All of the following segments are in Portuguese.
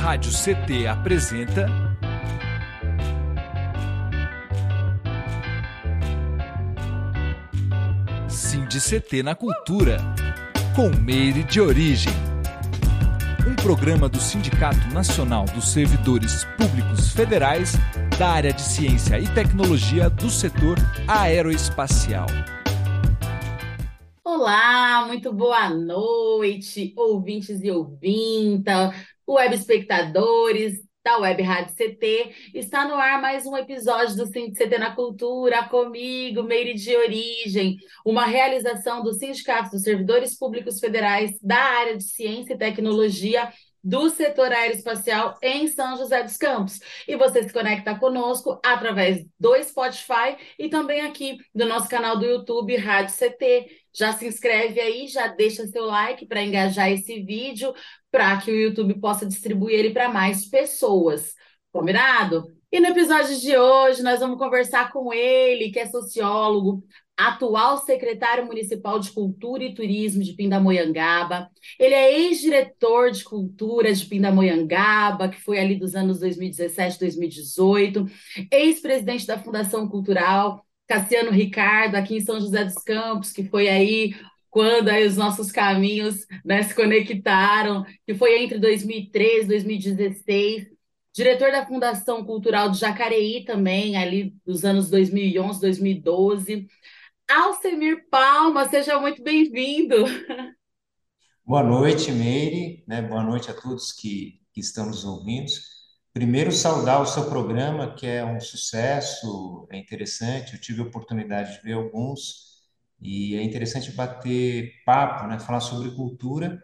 Rádio CT apresenta. Cindy CT na Cultura, com Meire de Origem. Um programa do Sindicato Nacional dos Servidores Públicos Federais da área de Ciência e Tecnologia do setor aeroespacial. Olá, muito boa noite, ouvintes e ouvintas, web espectadores da Web Rádio CT. Está no ar mais um episódio do Cinti CT na Cultura, comigo, Meire de Origem, uma realização do Sindicato dos Servidores Públicos Federais da área de Ciência e Tecnologia do setor aeroespacial em São José dos Campos. E você se conecta conosco através do Spotify e também aqui do nosso canal do YouTube Rádio CT. Já se inscreve aí, já deixa seu like para engajar esse vídeo, para que o YouTube possa distribuir ele para mais pessoas. Combinado? E no episódio de hoje nós vamos conversar com ele, que é sociólogo, atual secretário municipal de Cultura e Turismo de Pindamonhangaba. Ele é ex-diretor de cultura de Pindamonhangaba, que foi ali dos anos 2017, 2018, ex-presidente da Fundação Cultural Cassiano Ricardo, aqui em São José dos Campos, que foi aí quando aí os nossos caminhos né, se conectaram, que foi entre 2013 e 2016. Diretor da Fundação Cultural de Jacareí também, ali dos anos 2011, 2012. Alcemir Palma, seja muito bem-vindo. Boa noite, Meire, né? Boa noite a todos que, que estão nos ouvindo. Primeiro, saudar o seu programa, que é um sucesso, é interessante. Eu tive a oportunidade de ver alguns e é interessante bater papo, né? Falar sobre cultura.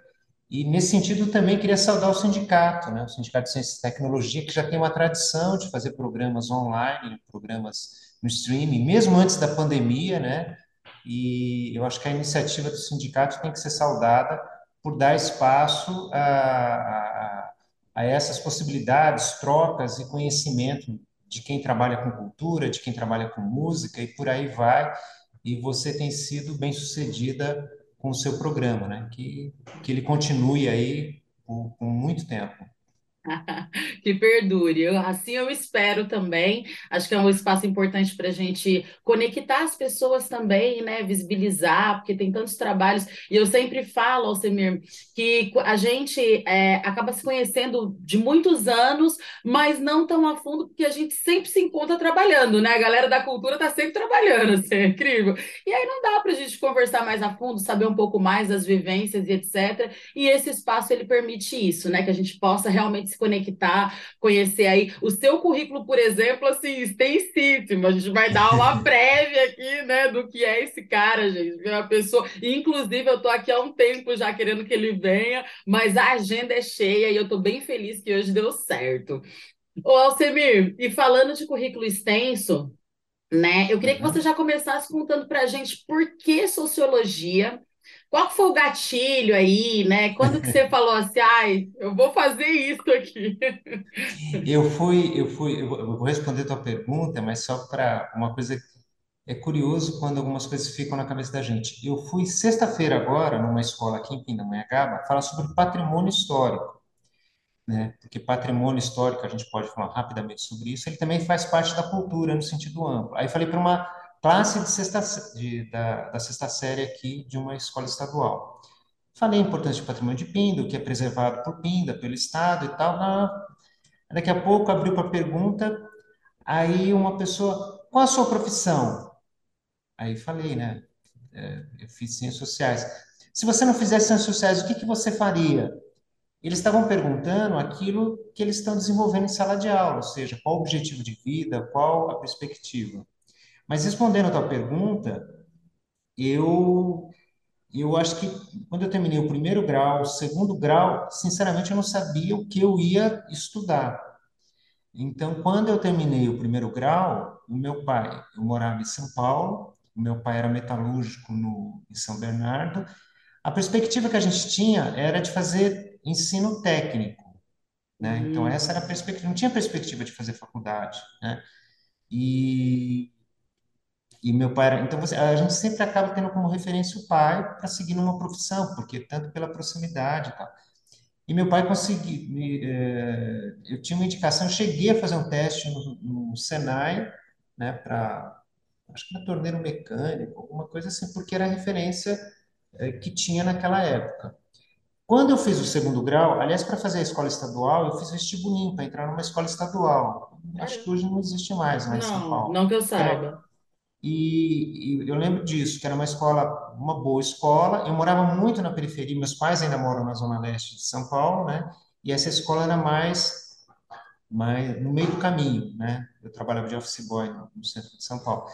E nesse sentido também queria saudar o sindicato, né? O Sindicato de Ciência e Tecnologia, que já tem uma tradição de fazer programas online, programas no streaming, mesmo antes da pandemia, né? E eu acho que a iniciativa do sindicato tem que ser saudada por dar espaço a, a, a essas possibilidades, trocas e conhecimento de quem trabalha com cultura, de quem trabalha com música e por aí vai. E você tem sido bem sucedida com o seu programa, né? Que, que ele continue aí por, por muito tempo. que perdure. Eu, assim eu espero também. Acho que é um espaço importante para a gente conectar as pessoas também, né? Visibilizar, porque tem tantos trabalhos. E eu sempre falo, Alcemir, que a gente é, acaba se conhecendo de muitos anos, mas não tão a fundo, porque a gente sempre se encontra trabalhando, né? A galera da cultura está sempre trabalhando, assim, é incrível. E aí não dá para a gente conversar mais a fundo, saber um pouco mais das vivências e etc. E esse espaço ele permite isso, né? Que a gente possa realmente se conectar, conhecer aí o seu currículo, por exemplo, assim, extensíssimo. A gente vai dar uma prévia aqui, né, do que é esse cara, gente. A pessoa, inclusive, eu tô aqui há um tempo já querendo que ele venha, mas a agenda é cheia e eu tô bem feliz que hoje deu certo. Ô, Alcemir, e falando de currículo extenso, né? Eu queria que você já começasse contando para a gente por que sociologia qual foi o gatilho aí, né? Quando que você falou assim, ai, eu vou fazer isso aqui? Eu fui, eu fui, eu vou responder a tua pergunta, mas só para uma coisa é curioso quando algumas coisas ficam na cabeça da gente. Eu fui sexta-feira agora numa escola aqui em Pindamonhangaba falar sobre patrimônio histórico, né? Porque patrimônio histórico, a gente pode falar rapidamente sobre isso, ele também faz parte da cultura no sentido amplo. Aí falei para uma classe de sexta, de, da, da sexta série aqui de uma escola estadual. Falei a importância do patrimônio de Pinda, que é preservado por Pinda, pelo Estado e tal. Daqui a pouco abriu para pergunta, aí uma pessoa, qual a sua profissão? Aí falei, né? É, eu fiz ciências sociais. Se você não fizesse ciências sociais, o que, que você faria? Eles estavam perguntando aquilo que eles estão desenvolvendo em sala de aula, ou seja, qual o objetivo de vida, qual a perspectiva. Mas respondendo a tua pergunta, eu eu acho que quando eu terminei o primeiro grau, o segundo grau, sinceramente eu não sabia o que eu ia estudar. Então, quando eu terminei o primeiro grau, o meu pai, eu morava em São Paulo, o meu pai era metalúrgico no, em São Bernardo. A perspectiva que a gente tinha era de fazer ensino técnico, né? Então, hum. essa era a perspectiva, não tinha perspectiva de fazer faculdade, né? E e meu pai era, então você, a gente sempre acaba tendo como referência o pai para seguir numa profissão, porque tanto pela proximidade e tal. E meu pai conseguiu, me, eh, eu tinha uma indicação, eu cheguei a fazer um teste no, no Senai, né, para, acho que era torneiro mecânico, alguma coisa assim, porque era a referência eh, que tinha naquela época. Quando eu fiz o segundo grau, aliás, para fazer a escola estadual, eu fiz vestibulinho para entrar numa escola estadual. Acho que Caramba. hoje não existe mais lá em São Não, Paulo. não que eu Que era, saiba. E, e eu lembro disso, que era uma escola, uma boa escola. Eu morava muito na periferia, meus pais ainda moram na zona leste de São Paulo, né? E essa escola era mais, mais no meio do caminho, né? Eu trabalhava de office boy no, centro de São Paulo.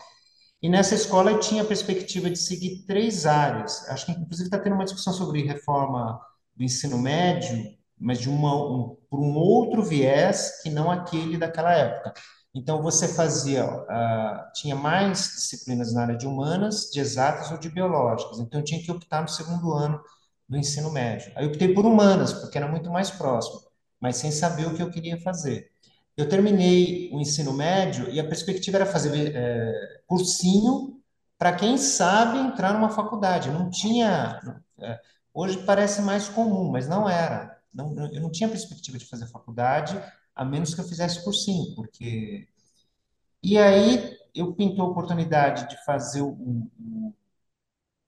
E nessa escola eu tinha a perspectiva de seguir três áreas. Acho que, inclusive, está tendo uma discussão sobre reforma do ensino médio, mas de uma, um, por um outro viés que não aquele daquela época. Então, você fazia, ah, tinha mais disciplinas na área de humanas, de exatas ou de biológicas. Então, eu tinha que optar no segundo ano do ensino médio. Aí, eu optei por humanas, porque era muito mais próximo, mas sem saber o que eu queria fazer. Eu terminei o ensino médio e a perspectiva era fazer eh, cursinho para quem sabe entrar numa faculdade. Não tinha. é, hoje parece mais comum, mas não era. Não- eu não tinha perspectiva de fazer faculdade, a menos que eu fizesse cursinho, porque. E aí eu pintou a oportunidade de fazer o, o-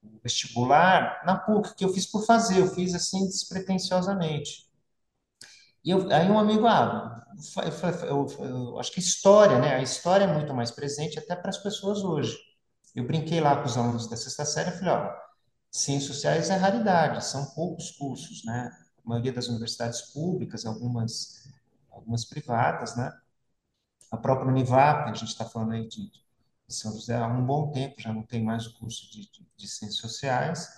o vestibular na PUC, que eu fiz por fazer, eu fiz assim despretensiosamente. E eu, aí um amigo, ah, fa- eu, eu acho que história, né? A história é muito mais presente até para as pessoas hoje. Eu brinquei lá com os alunos da sexta série, eu falei, ó, ciências sociais é raridade, são poucos cursos, né? A maioria das universidades públicas, algumas, algumas privadas, né? A própria Univap, a gente está falando aí de, de São José há um bom tempo, já não tem mais o curso de, de, de ciências sociais.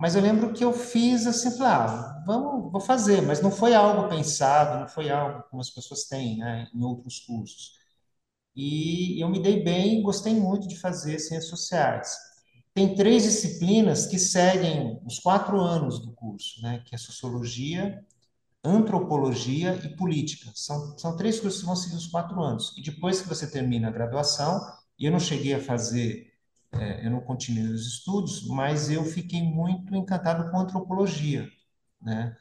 Mas eu lembro que eu fiz assim, falei, ah, vamos, vou fazer, mas não foi algo pensado, não foi algo como as pessoas têm, né, em outros cursos. E eu me dei bem, gostei muito de fazer ciências sociais. Tem três disciplinas que seguem os quatro anos do curso, né? Que é sociologia, antropologia e política. São, são três cursos que vão seguir os quatro anos. E depois que você termina a graduação, e eu não cheguei a fazer, eh, eu não continuei os estudos, mas eu fiquei muito encantado com antropologia, né?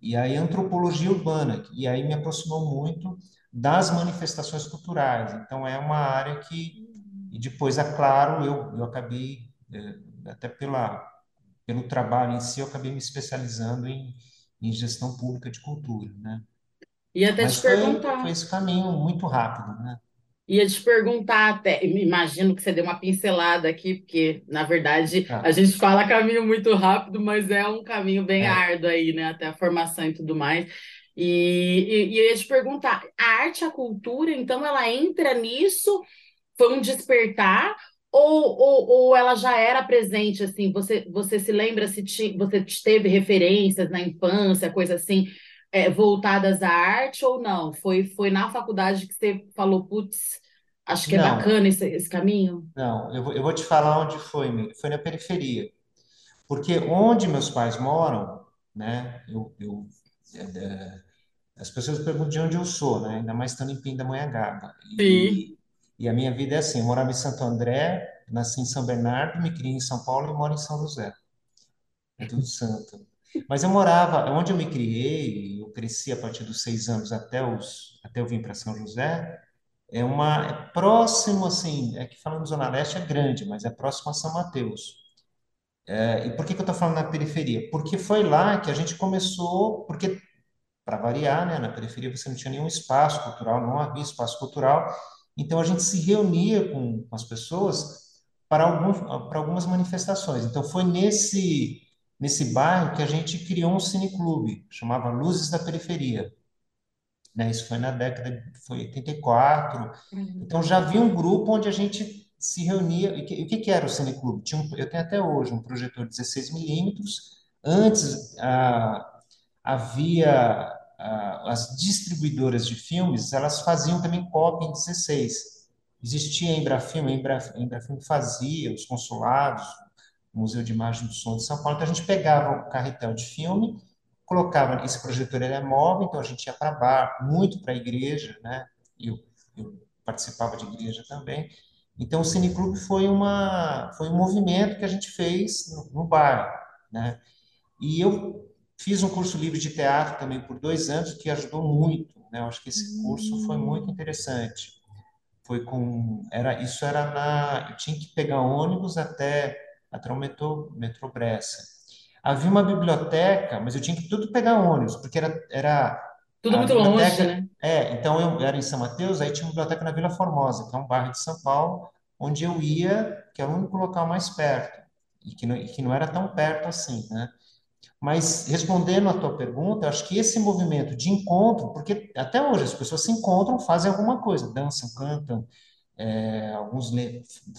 E aí, antropologia urbana, e aí me aproximou muito das manifestações culturais. Então, é uma área que, e depois, é claro, eu, eu acabei, eh, até pela, pelo trabalho em si, eu acabei me especializando em, em gestão pública de cultura, né? Ia até te Mas foi, perguntar. foi esse caminho muito rápido, né? Ia te perguntar até, imagino que você deu uma pincelada aqui, porque na verdade a Tá. gente fala caminho muito rápido, mas é um caminho bem É. árduo aí, né? Até a formação e tudo mais. E, e, e eu ia te perguntar, a arte, a cultura, então ela entra nisso? Foi um despertar? Ou, ou, ou ela já era presente, assim? Você, você se lembra se ti, você teve referências na infância, coisa assim, é, voltadas à arte ou não? Foi, foi na faculdade que você falou, putz, acho que é Não, bacana esse, esse caminho? não, eu vou, eu vou te falar onde foi. Foi na periferia. Porque onde meus pais moram, né, eu, eu, é, As pessoas perguntam de onde eu sou, né? Ainda mais estando em Pindamonhangaba. Sim. E, a minha vida é assim: eu morava em Santo André, nasci em São Bernardo, me criei em São Paulo e moro em São José. É tudo santo. Mas eu morava, onde eu me criei, eu cresci a partir dos seis anos até os, até eu vim para São José, é uma, é próximo, assim, é que falando Zona Leste é grande, mas é próximo a São Mateus. É, E por que que eu estou falando na periferia? Porque foi lá que a gente começou, porque para variar, né? Na periferia você não tinha nenhum espaço cultural, não havia espaço cultural. Então a gente se reunia com, com as pessoas para, algum, para algumas manifestações. Então foi nesse nesse bairro que a gente criou um cineclube, chamava Luzes da Periferia, né? Isso foi na década, de- foi 84. Então já havia um grupo onde a gente se reunia. E o que, que era o cineclube? Tinha um, eu tenho até hoje um projetor 16 milímetros. Antes, ah, havia as distribuidoras de filmes, elas faziam também cópia em 16. Existia a Embrafilme, a Embra- a Embrafilme fazia, os consulados, o Museu de Imagem do Som de São Paulo. Então a gente pegava o carretel de filme, colocava, esse projetor ele é móvel, então a gente ia para bar, muito para a igreja, né? Eu, eu participava de igreja também. Então o Cineclube foi uma foi um movimento que a gente fez no, no né? E eu Fiz um curso livre de teatro também por dois anos, que ajudou muito, né? Eu acho que esse curso foi muito Hum, interessante. Foi com, era, isso era na, eu tinha que pegar ônibus até, até o metrô, metrô Bressa. Havia uma biblioteca, mas eu tinha que tudo pegar ônibus, porque era, era tudo muito longe, né? é, então eu era em São Mateus, aí tinha uma biblioteca na Vila Formosa, que é um bairro de São Paulo, onde eu ia, que era o único local mais perto, e que não, e que não era tão perto assim, né? Mas respondendo à tua pergunta, acho que esse movimento de encontro, porque até hoje as pessoas se encontram, fazem alguma coisa, dançam, cantam, é, alguns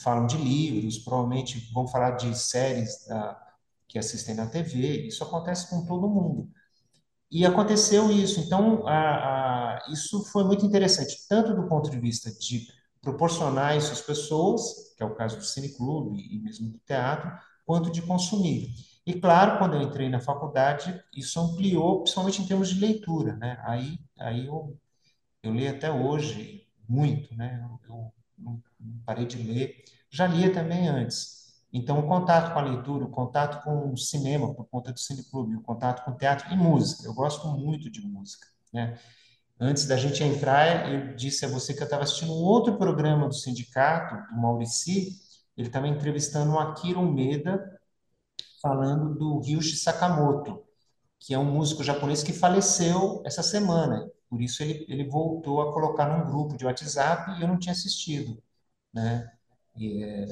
falam de livros, provavelmente vão falar de séries da- que assistem na TV. Isso acontece com todo mundo. E aconteceu isso. Então, a, a, isso foi muito interessante, tanto do ponto de vista de proporcionar isso às pessoas, que é o caso do cineclube e mesmo do teatro, quanto de consumir. E claro, quando eu entrei na faculdade, isso ampliou, principalmente em termos de leitura, né? Aí, aí eu eu leio até hoje muito, né? Eu, eu parei de ler. Já lia também antes. Então, o contato com a leitura, o contato com o cinema, por conta do cineclube, o contato com teatro e música. Eu gosto muito de música, né? Antes da gente entrar, eu disse a você que eu estava assistindo um outro programa do sindicato, do Maurici. Ele estava entrevistando o Akira Umeda, falando do Ryuichi Sakamoto que é um músico japonês que faleceu essa semana. Por isso ele, ele voltou a colocar num grupo de WhatsApp e eu não tinha assistido, né? E, é,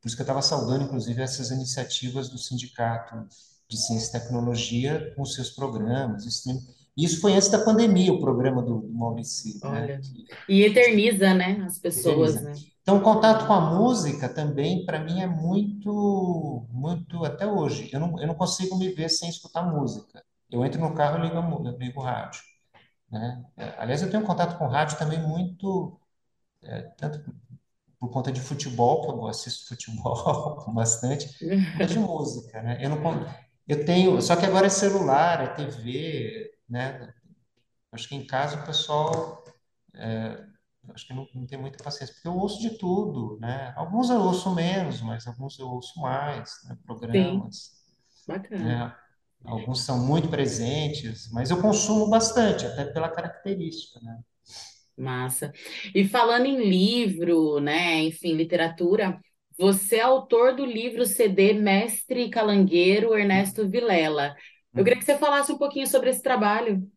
por isso que eu estava saudando, inclusive, essas iniciativas do Sindicato de Ciência e Tecnologia com seus programas. Isso, isso foi antes da pandemia, o programa do, do Maurício, né? Olha. Que E eterniza, né, as pessoas, eterniza. né? Então, o contato com a música também, para mim, é muito, muito até hoje. Eu não, eu não consigo me ver sem escutar música. Eu entro no carro e ligo, ligo o rádio, né? É, Aliás, eu tenho contato com rádio também muito, é, tanto por conta de futebol, que eu assisto futebol bastante, quanto de música, né? Eu não, eu tenho, só que agora é celular, é TV, né? Acho que em casa o pessoal acho que não, não tem muita paciência, porque eu ouço de tudo, né? Alguns eu ouço menos, mas alguns eu ouço mais, né? Programas, bacana. né? Alguns são muito presentes, mas eu consumo bastante, até pela característica, né? Massa. E falando em livro, né, enfim, literatura, você é autor do livro CD Mestre Calangueiro Ernesto Vilela. Eu queria que você falasse um pouquinho sobre esse trabalho.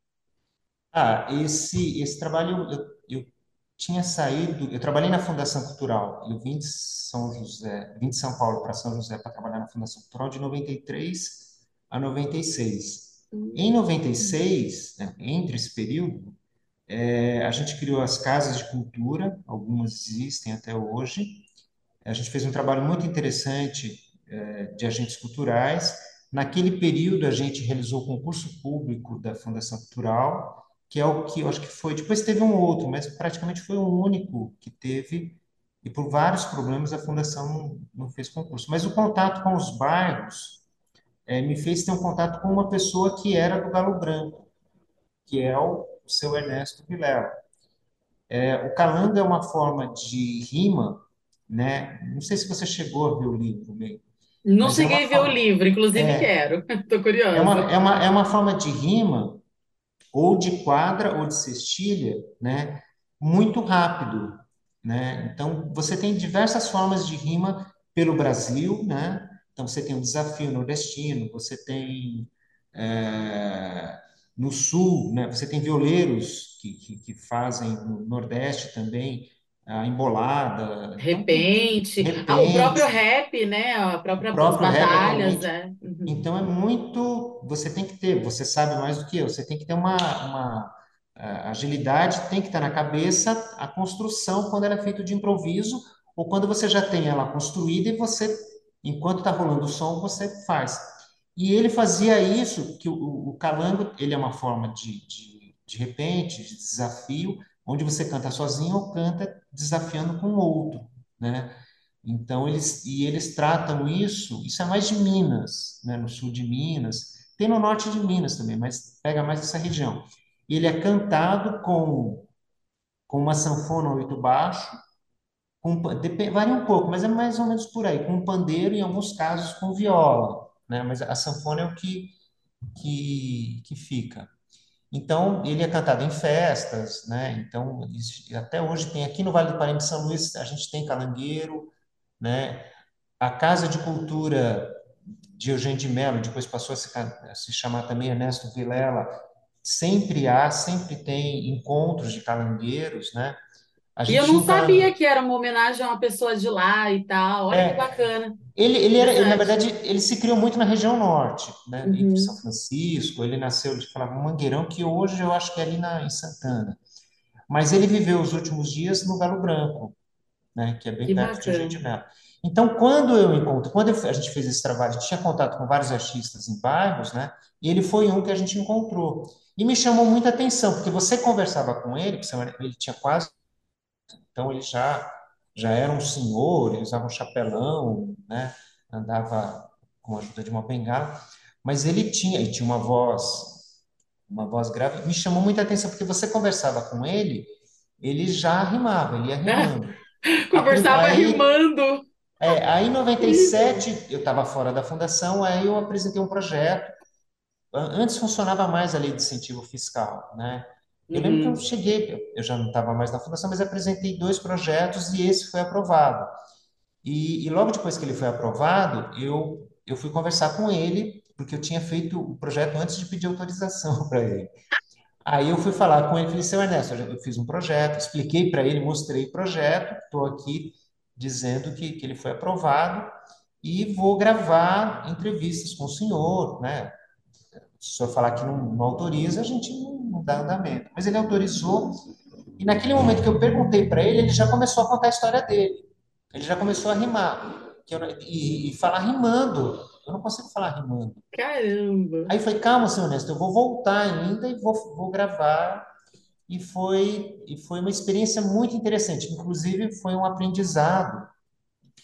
Ah, esse, esse trabalho eu, eu tinha saído, eu trabalhei na Fundação Cultural, eu vim de São José, vim de São Paulo para São José para trabalhar na Fundação Cultural de 93 a 96. Em Hum, 96, né, entre esse período, eh, a gente criou as casas de cultura, algumas existem até hoje, a gente fez um trabalho muito interessante eh, de agentes culturais. Naquele período, a gente realizou o concurso público da Fundação Cultural, que é o que eu acho que foi. Depois teve um outro, mas praticamente foi o único que teve, e por vários problemas a Fundação não, fez concurso. Mas o contato com os bairros eh, me fez ter um contato com uma pessoa que era do Galo Branco, que é o, seu Ernesto Vilela. É, o calango é uma forma de rima, né? Não sei se você chegou a ver o livro, bem, não mas é cheguei a ver o forma, livro, inclusive é, quero. Tô é uma, curiosa. é uma, é uma forma de rima, ou de quadra ou de cestilha, né? Muito rápido, né? Então, você tem diversas formas de rima pelo Brasil, né? Então, você tem o desafio nordestino, você tem é, no sul, né? Você tem violeiros que, que, que fazem no Nordeste também a embolada. Tem Repente. Ah, o próprio repente, rap, né? A o própria, as próprio rap batalhas, atualmente é. Uhum. então é muito, você tem que ter, você sabe mais do que eu, você tem que ter uma, uma agilidade, tem que estar na cabeça a construção quando ela é feita de improviso ou quando você já tem ela construída e você, enquanto está rolando o som, você faz. E ele fazia isso, que o, o calango, ele é uma forma de, de, de repente, de desafio, onde você canta sozinho ou canta desafiando com outro, né? Então, eles, e eles tratam isso, isso é mais de Minas, né, no sul de Minas, tem no norte de Minas também, mas pega mais essa região. Ele é cantado com, com uma sanfona oito baixo, com, varia um pouco, mas é mais ou menos por aí, com pandeiro e em alguns casos com viola, né, mas a sanfona é o que que, que fica. Então, ele é cantado em festas, né? Então, até hoje tem aqui no Vale do Paraíba de São Luís, a gente tem calangueiro, né? A Casa de Cultura de Eugênio de Mello, depois passou a se, a se chamar também Ernesto Vilela, sempre há, sempre tem encontros de calangueiros, né? E eu não sabia que era uma homenagem a uma pessoa de lá e tal. Olha é, que bacana. Ele, ele era, ele, na verdade, ele se criou muito na região norte, né? Uhum. Em São Francisco. Ele nasceu, de falava Mangueirão, que hoje eu acho que é ali na, em Santana. Mas ele viveu os últimos dias no Galo Branco, né? Que é bem que perto bacana. de Mello. Então, quando eu encontro, quando eu, a gente fez esse trabalho, a gente tinha contato com vários artistas em bairros, né? E ele foi um que a gente encontrou. E me chamou muita atenção, porque você conversava com ele, ele tinha quase. Então, ele já, já era um senhor, ele usava um chapelão, né? Andava com a ajuda de uma bengala, mas ele tinha, e tinha uma voz, uma voz grave. Me chamou muita atenção, porque você conversava com ele, ele já rimava, ele ia rimando. Conversava aí, rimando. É, aí em 97 eu estava fora da fundação, aí eu apresentei um projeto. Antes funcionava mais a lei de incentivo fiscal, né? Eu lembro que eu uhum. cheguei, eu já não estava mais na fundação, mas apresentei dois projetos e esse foi aprovado. E, e, logo depois que ele foi aprovado, eu, eu fui conversar com ele, porque eu tinha feito o projeto antes de pedir autorização para ele. Aí eu fui falar com ele, falei, seu Ernesto, eu fiz um projeto, expliquei para ele, mostrei o projeto, estou aqui dizendo que, que ele foi aprovado e vou gravar entrevistas com o senhor, né? Se senhor falar que não, não autoriza, a gente não, não dá andamento. Mas ele autorizou e naquele momento que eu perguntei para ele, ele já começou a contar a história dele. Ele já começou a rimar. Eu, e, e, falar rimando. Eu não consigo falar rimando. Caramba! Aí eu falei, calma, senhor Ernesto, eu vou voltar ainda e vou, vou gravar e foi, e foi uma experiência muito interessante. Inclusive, foi um aprendizado.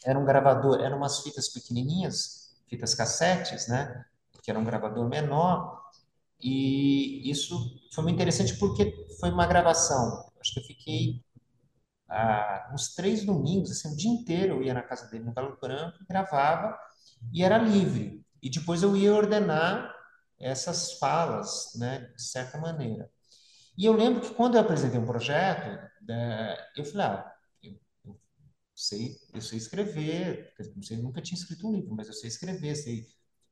Era um gravador, eram umas fitas pequenininhas, fitas cassetes, né? Que era um gravador menor. E isso foi muito interessante porque foi uma gravação. Acho que eu fiquei ah, uns três domingos, assim, o dia inteiro eu ia na casa dele no Galo Branco, gravava e era livre. E depois eu ia ordenar essas falas, né, de certa maneira. E eu lembro que quando eu apresentei um projeto, né, eu falei, ah, eu, eu, sei, eu sei escrever, sei, nunca tinha escrito um livro, mas eu sei escrever, sei,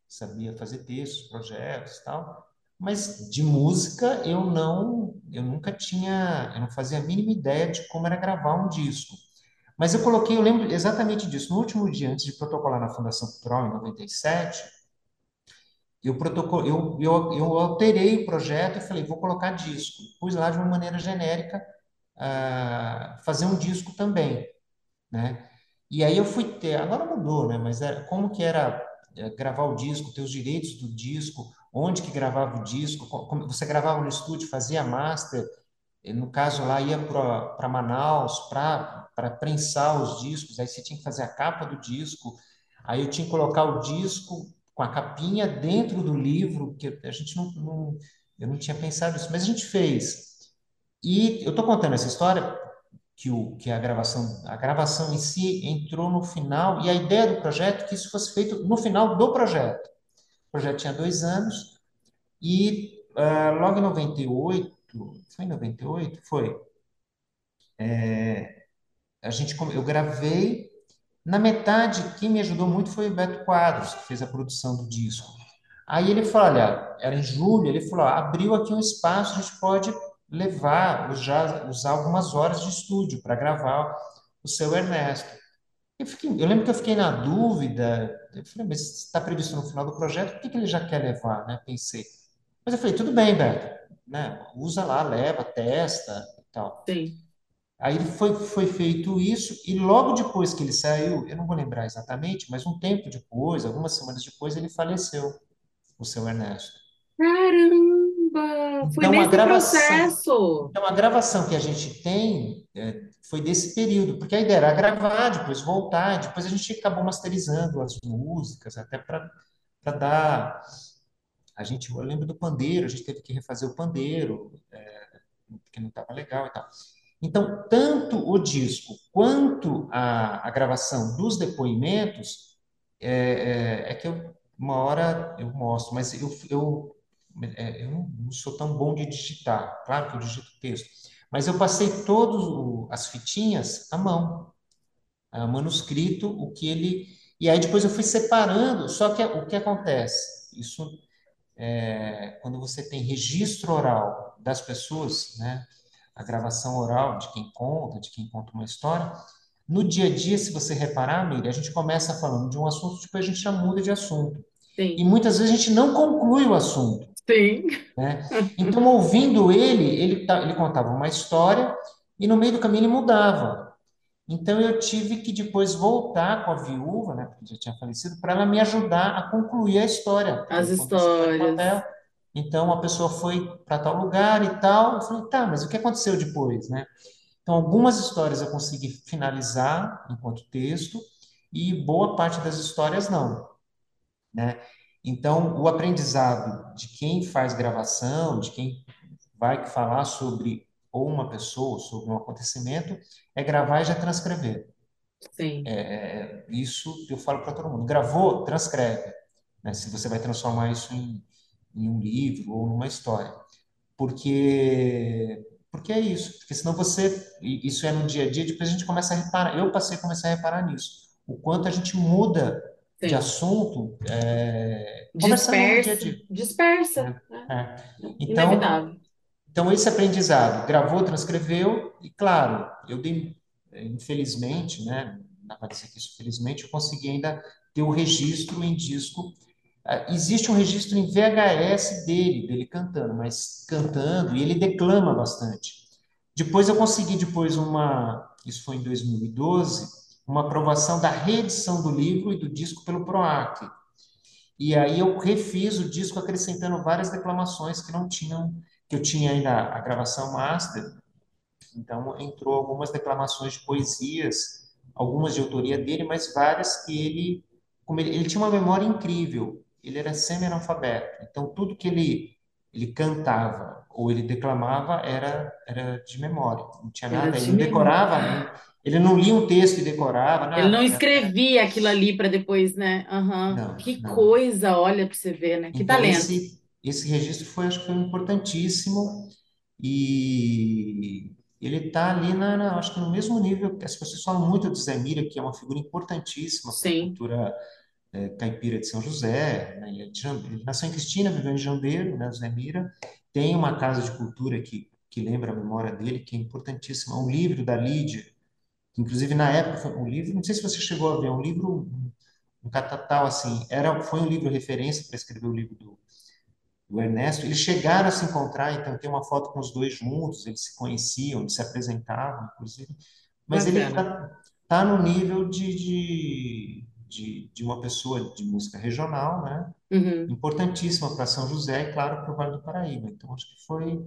sabia fazer textos, projetos, tal. Mas de música eu não, eu nunca tinha, eu não fazia a mínima ideia de como era gravar um disco. Mas eu coloquei, eu lembro exatamente disso. No último dia, antes de protocolar na Fundação Cultural, em 97, eu, protocol, eu, eu, eu alterei o projeto e falei, vou colocar disco. Pus lá de uma maneira genérica, uh, fazer um disco também, né? E aí eu fui ter, agora mudou, né? Mas era, como que era é, gravar o disco, ter os direitos do disco, onde que gravava o disco, como, você gravava no estúdio, fazia master, no caso lá ia para Manaus para prensar os discos, aí você tinha que fazer a capa do disco, aí eu tinha que colocar o disco com a capinha dentro do livro, que a gente não, não eu não tinha pensado isso, mas a gente fez. E eu estou contando essa história que, o, que a gravação, a gravação em si entrou no final e a ideia do projeto é que isso fosse feito no final do projeto. O projeto tinha dois anos e uh, logo em 98, foi em 98? Foi. É, a gente, eu gravei na metade, quem me ajudou muito foi o Beto Quadros, que fez a produção do disco. Aí ele falou, olha, era em julho, ele falou, abriu aqui um espaço, a gente pode levar, usar, usar algumas horas de estúdio para gravar o seu Ernesto. Eu, fiquei, eu, lembro que eu fiquei na dúvida, eu falei, mas está previsto no final do projeto, por que, que ele já quer levar, né? Pensei. Mas eu falei, tudo bem, Beto, né? Usa lá, leva, testa e tal. Sim. Aí foi, foi feito isso, e logo depois que ele saiu, eu não vou lembrar exatamente, mas um tempo depois, algumas semanas depois, ele faleceu, o seu Ernesto. Caramba! Foi então, nesse gravação, processo! Então, a gravação que a gente tem é, foi desse período, porque a ideia era gravar, depois voltar, depois a gente acabou masterizando as músicas, até para dar. A gente, eu lembro do pandeiro, a gente teve que refazer o pandeiro, é, porque não estava legal e tal. Então, tanto o disco quanto a, a gravação dos depoimentos, é, é, é, que eu, uma hora eu mostro, mas eu, eu eu não sou tão bom de digitar, claro que eu digito texto, mas eu passei todas as fitinhas à mão, a manuscrito, o que ele. E aí depois eu fui separando, só que o que acontece? Isso é, quando você tem registro oral das pessoas, né, a gravação oral de quem conta, de quem conta uma história, no dia a dia, se você reparar, Miriam, a gente começa falando de um assunto, depois a gente já muda de assunto. Sim. E muitas vezes a gente não conclui o assunto. Sim. Né? Então, ouvindo ele, ele, ele contava uma história e no meio do caminho ele mudava. Então, eu tive que depois voltar com a viúva, né, porque já tinha falecido, para ela me ajudar a concluir a história. As histórias. Então, a pessoa foi para tal lugar e tal. Eu falei, tá, mas o que aconteceu depois, né? Então, algumas histórias eu consegui finalizar enquanto texto e boa parte das histórias não, né? Então, o aprendizado de quem faz gravação, de quem vai falar sobre ou uma pessoa, sobre um acontecimento, é gravar e já transcrever. Sim. É, é isso eu falo para todo mundo. Gravou, transcreve. Né? Se você vai transformar isso em, em um livro ou numa história. Porque porque é isso. Porque senão você. Isso é no dia a dia, depois a gente começa a reparar. Eu passei a começar a reparar nisso. O quanto a gente muda Sim. de assunto. É, dispersa. Dia dispersa. É, é. Então, Inevitável. então, esse aprendizado, gravou, transcreveu, e claro, eu dei, infelizmente, né? Não aparecer aqui, felizmente, eu consegui ainda ter o registro em disco ah, existe um registro em VHS dele, dele cantando, mas cantando, e ele declama bastante. Depois eu consegui, depois uma, isso foi em 2012, uma aprovação da reedição do livro e do disco pelo PROAC. E aí eu refiz o disco acrescentando várias declamações que não tinham, que eu tinha ainda a gravação master. Então entrou algumas declamações de poesias, algumas de autoria dele, mas várias que ele, como ele, ele tinha uma memória incrível ele era semi-analfabeto. Então, tudo que ele, ele cantava ou ele declamava era, era de memória. Não tinha nada. Ele não decorava, ele não lia um texto e decorava. Nada. Ele não escrevia aquilo ali para depois, né? Uhum. Não, que não. coisa, olha para você ver, né? Que então, talento. Esse, esse registro foi, acho que foi importantíssimo e ele está ali na, na, acho que no mesmo nível. As pessoas falam muito do Zé Mira, que é uma figura importantíssima para a cultura é, caipira de São José, né? ele, é ele, nasceu em Cristina, viveu em Jambeiro, né, José Mira, tem uma casa de cultura que, que lembra a memória dele, que é importantíssima, um livro da Lídia, inclusive na época foi um livro, não sei se você chegou a ver, um livro, um, um catatal assim, era, foi um livro referência para escrever o livro do, do Ernesto, eles chegaram a se encontrar, então tem uma foto com os dois juntos, eles se conheciam, eles se apresentavam, inclusive, mas Bacana. ele está tá no nível de, de de, de uma pessoa de música regional, né? Uhum. Importantíssima para São José e, claro, para o Vale do Paraíba. Então, acho que foi,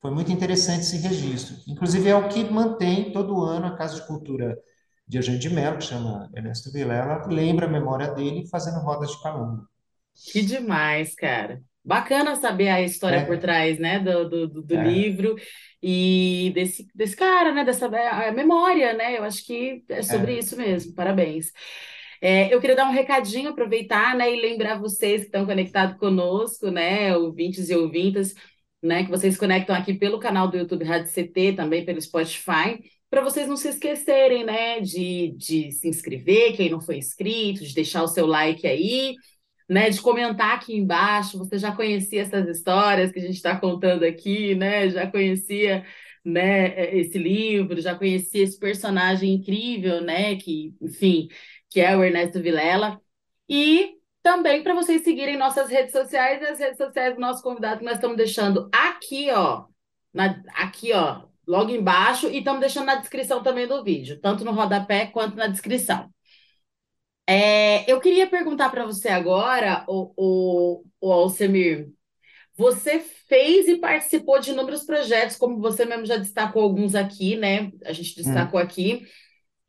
foi muito interessante esse registro. Inclusive, é o que mantém todo ano a Casa de Cultura de Eugênio de Mello, que chama Ernesto Vilela, lembra a memória dele fazendo rodas de calunga. Que demais, cara. Bacana saber a história é. por trás, né, do, do, do é. livro e desse, desse cara, né, dessa a memória, né? Eu acho que é sobre é. isso mesmo. Parabéns. É, eu queria dar um recadinho, aproveitar, né, e lembrar vocês que estão conectados conosco, né, ouvintes e ouvintas, né, que vocês conectam aqui pelo canal do YouTube Rádio CT, também pelo Spotify, para vocês não se esquecerem, né, de, de se inscrever, quem não foi inscrito, de deixar o seu like aí, né, de comentar aqui embaixo. Você já conhecia essas histórias que a gente está contando aqui, né? Já conhecia, né, esse livro, já conhecia esse personagem incrível, né? Que, enfim, que é o Ernesto Vilela. E também para vocês seguirem nossas redes sociais e as redes sociais do nosso convidado que nós estamos deixando aqui, ó, na, aqui, ó, logo embaixo e estamos deixando na descrição também do vídeo, tanto no rodapé quanto na descrição. É, eu queria perguntar para você agora, o, o, o Alcemir, você fez e participou de inúmeros projetos, como você mesmo já destacou alguns aqui, né? A gente destacou hum. aqui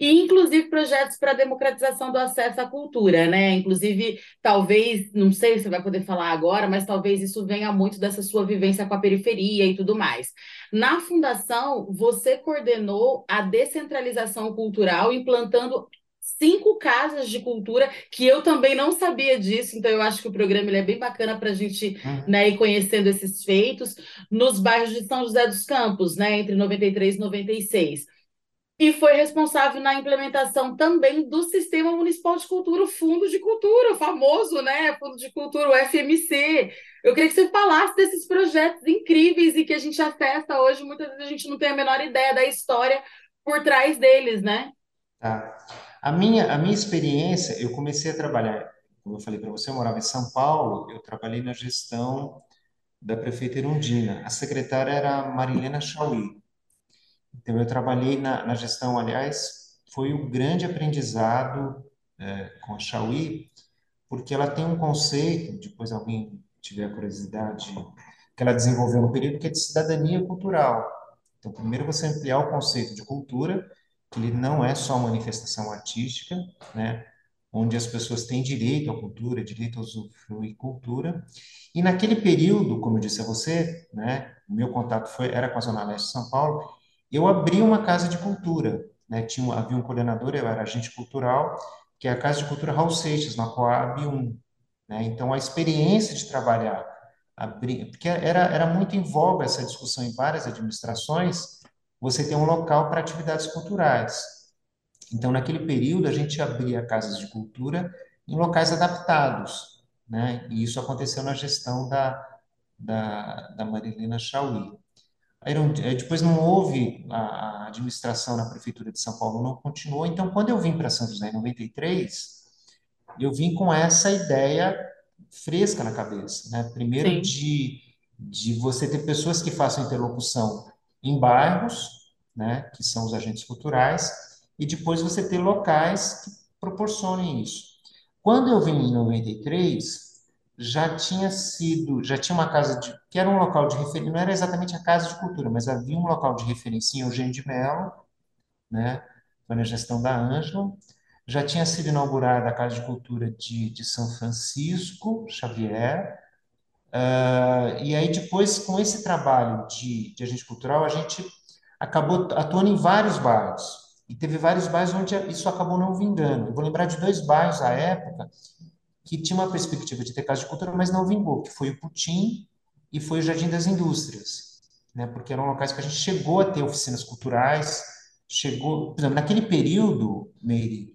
e inclusive projetos para democratização do acesso à cultura, né? Inclusive, talvez, não sei se você vai poder falar agora, mas talvez isso venha muito dessa sua vivência com a periferia e tudo mais. Na fundação, você coordenou a descentralização cultural, implantando cinco casas de cultura, que eu também não sabia disso, então eu acho que o programa ele é bem bacana para a gente Uhum. né, ir conhecendo esses feitos, nos bairros de São José dos Campos, né, entre 93 e 96. E foi responsável na implementação também do Sistema Municipal de Cultura, o Fundo de Cultura, famoso, né, Fundo de Cultura, o FMC. Eu queria que você falasse desses projetos incríveis e que a gente acessa hoje, muitas vezes a gente não tem a menor ideia da história por trás deles, né? Tá. A minha, a minha experiência, eu comecei a trabalhar, como eu falei para você, eu morava em São Paulo, eu trabalhei na gestão da prefeita Erundina. A secretária era Marilena Chauí. Então, eu trabalhei na, na gestão, aliás, foi um grande aprendizado eh, com a Chauí, porque ela tem um conceito, depois alguém tiver curiosidade, que ela desenvolveu no período, que é de cidadania cultural. Então, primeiro você ampliar o conceito de cultura, que ele não é só manifestação artística, né? Onde as pessoas têm direito à cultura, direito a usufruir cultura. E naquele período, como eu disse a você, né? O meu contato foi, era com a Zona Leste de São Paulo, eu abri uma casa de cultura, né? Tinha, havia um coordenador, eu era agente cultural, que é a Casa de Cultura Raul Seixas, na Coab 1, né? Então, a experiência de trabalhar, porque era, era muito em voga essa discussão em várias administrações, você tem um local para atividades culturais. Então, naquele período, a gente abria casas de cultura em locais adaptados, né? E isso aconteceu na gestão da, da, da Marilena Chauí. Eh, depois não houve, a, a administração na Prefeitura de São Paulo não continuou, então quando eu vim para São José em 93, eu vim com essa ideia fresca na cabeça, né? Primeiro Sim. de, de você ter pessoas que façam interlocução em bairros, né? Que são os agentes culturais, e depois você ter locais que proporcionem isso. Quando eu vim em 93, já tinha sido, já tinha uma casa de, que era um local de referência, não era exatamente a casa de cultura, mas havia um local de referência em Eugênio de Mello, né? Foi na gestão da Ângela. Já tinha sido inaugurada a Casa de Cultura de, de São Francisco Xavier. Ah, E aí, depois, com esse trabalho de, de agente cultural, a gente acabou atuando em vários bairros. E teve vários bairros onde isso acabou não vingando. Eu vou lembrar de dois bairros à época que tinha uma perspectiva de ter casa de cultura, mas não vingou, que foi o Putim e foi o Jardim das Indústrias, né? Porque eram locais que a gente chegou a ter oficinas culturais, chegou, por exemplo, naquele período, Meire,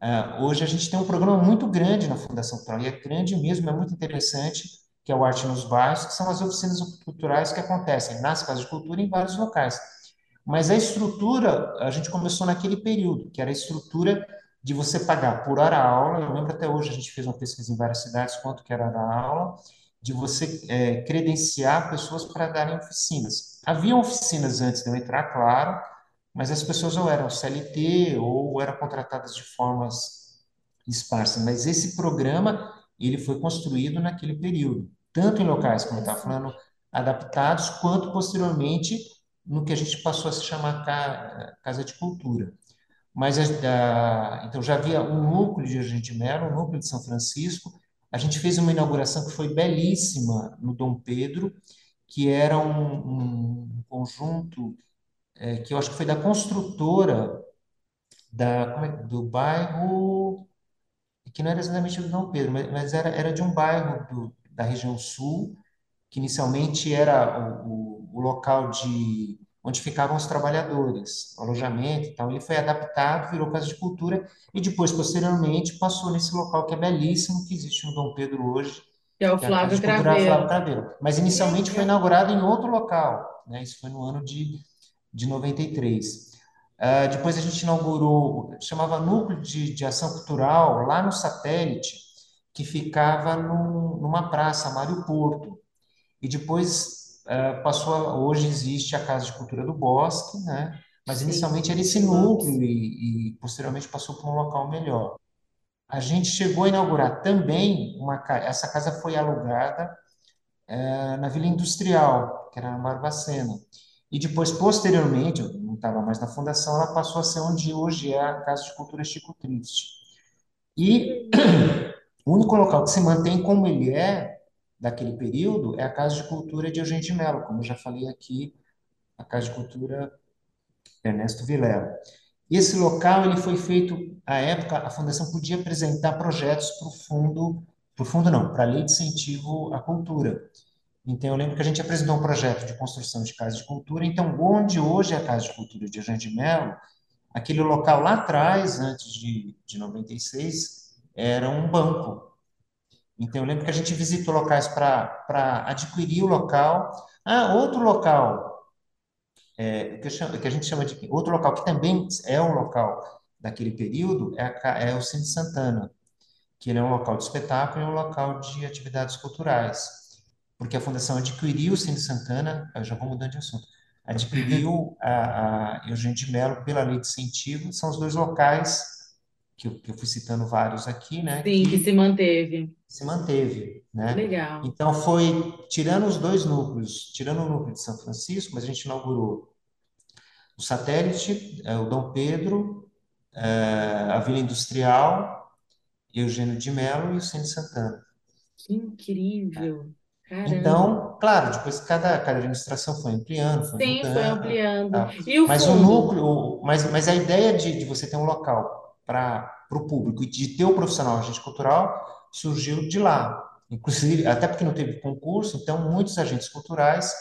ah, hoje a gente tem um programa muito grande na Fundação Cultural, e é grande mesmo, é muito interessante, que é o Arte nos Bairros, que são as oficinas culturais que acontecem nas casas de cultura em vários locais. Mas a estrutura, a gente começou naquele período, que era a estrutura de você pagar por hora aula. Eu lembro até hoje, a gente fez uma pesquisa em várias cidades, quanto que era a aula, de você eh, credenciar pessoas para darem oficinas. Havia oficinas antes de eu entrar, claro, mas as pessoas ou eram CLT ou eram contratadas de formas esparsas. Mas esse programa, ele foi construído naquele período, tanto em locais, como eu estava falando, adaptados, quanto posteriormente no que a gente passou a se chamar ca- Casa de Cultura. Mas a- a- então já havia um núcleo de de Melo, um núcleo de São Francisco. A gente fez uma inauguração que foi belíssima no Dom Pedro, que era um, um conjunto é, que eu acho que foi da construtora da, é- do bairro, que não era exatamente do Dom Pedro, mas, mas era, era de um bairro do- da região sul, que inicialmente era o, o, o local de onde ficavam os trabalhadores, o alojamento e tal. Ele foi adaptado, virou casa de cultura e depois, posteriormente, passou nesse local que é belíssimo, que existe no Dom Pedro hoje, Que é o que é Flávio Flávio Craveiro. Craveiro. Mas inicialmente foi inaugurado em outro local, né? Isso foi no ano de, de 93. Ah, depois a gente inaugurou, chamava Núcleo de, de Ação Cultural, lá no satélite, que ficava num- numa praça, Mário Porto. E depois ah, passou, a- hoje existe a Casa de Cultura do Bosque, né? Mas Sim, inicialmente era esse núcleo e, e posteriormente passou para um local melhor. A gente chegou a inaugurar também uma, essa casa foi alugada eh, na Vila Industrial, que era na Barbacena. E depois, posteriormente, não estava mais na fundação, ela passou a ser onde hoje é a Casa de Cultura Chico Triste. E o único local que se mantém como ele é daquele período é a Casa de Cultura de Eugênio de Mello, como eu já falei aqui, a Casa de Cultura Ernesto Vilela. Esse local ele foi feito, à época, a fundação podia apresentar projetos para o fundo, para fundo não, para a lei de incentivo à cultura. Então, eu lembro que a gente apresentou um projeto de construção de casa de cultura. Então, onde hoje é a Casa de Cultura de Eugênio de Mello, aquele local lá atrás, antes de, de 96, era um banco. Então, eu lembro que a gente visitou locais para adquirir o local. Ah, outro local, é, que, chamo, que, a gente chama de. Outro local que também é um local daquele período é, a, é o Cine Santana, que ele é um local de espetáculo e um local de atividades culturais porque a fundação adquiriu o Cine Santana, eu já vou mudando de assunto, adquiriu a, a Eugênio de Mello pela lei de incentivo, são os dois locais que eu, que eu fui citando vários aqui, né? Sim, que, que se manteve. Se manteve, né? Legal. Então foi tirando os dois núcleos, tirando o núcleo de São Francisco, mas a gente inaugurou o satélite, é, o Dom Pedro, é, a Vila Industrial, Eugênio de Mello e o Cine Santana. Que incrível! Caramba. Então, claro, depois cada, cada administração foi ampliando, foi Sim, foi mudando, ampliando. tá? E o Mas o fundo? núcleo, mas, mas a ideia de, de você ter um local para o público e de ter o profissional agente cultural surgiu de lá. Inclusive, até porque não teve concurso, então muitos agentes culturais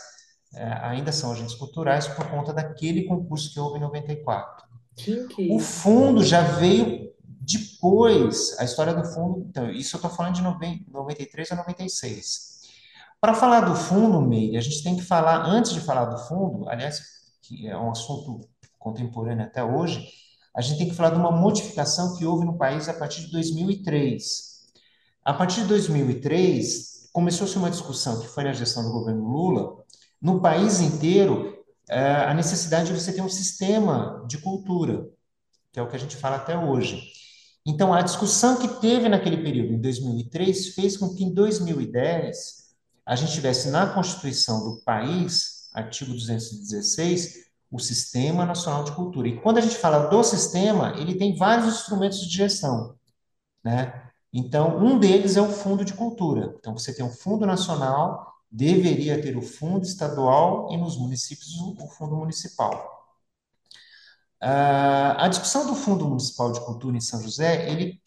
é, ainda são agentes culturais por conta daquele concurso que houve em 94. Que O fundo já veio depois, a história do fundo, então, isso eu estou falando de 90 93 a 96. Para falar do fundo, Meire, a gente tem que falar, antes de falar do fundo, aliás, que é um assunto contemporâneo até hoje, a gente tem que falar de uma modificação que houve no país a partir de 2003. A partir de 2003, começou-se uma discussão que foi na gestão do governo Lula, no país inteiro, eh, a necessidade de você ter um sistema de cultura, que é o que a gente fala até hoje. Então, a discussão que teve naquele período, em 2003, fez com que em 2010 a gente tivesse na Constituição do país, artigo 216, o Sistema Nacional de Cultura. E quando a gente fala do sistema, ele tem vários instrumentos de gestão, né? Então, um deles é o Fundo de Cultura. Então, você tem um Fundo Nacional, deveria ter o Fundo Estadual e nos municípios o Fundo Municipal. Uh, a discussão do Fundo Municipal de Cultura em São José, ele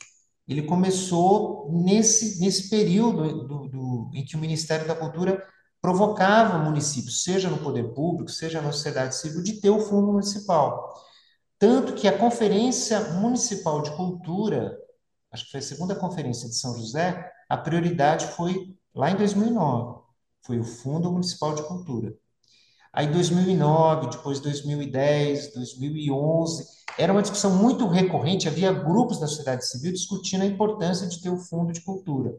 ele começou nesse, nesse período do, do, em que o Ministério da Cultura provocava municípios, seja no poder público, seja na sociedade civil, de ter o fundo municipal. Tanto que a Conferência Municipal de Cultura, acho que foi a segunda conferência de São José, a prioridade foi lá em 2009, foi o Fundo Municipal de Cultura. Aí 2009, depois 2010, 2011, era uma discussão muito recorrente, havia grupos da sociedade civil discutindo a importância de ter o fundo de cultura.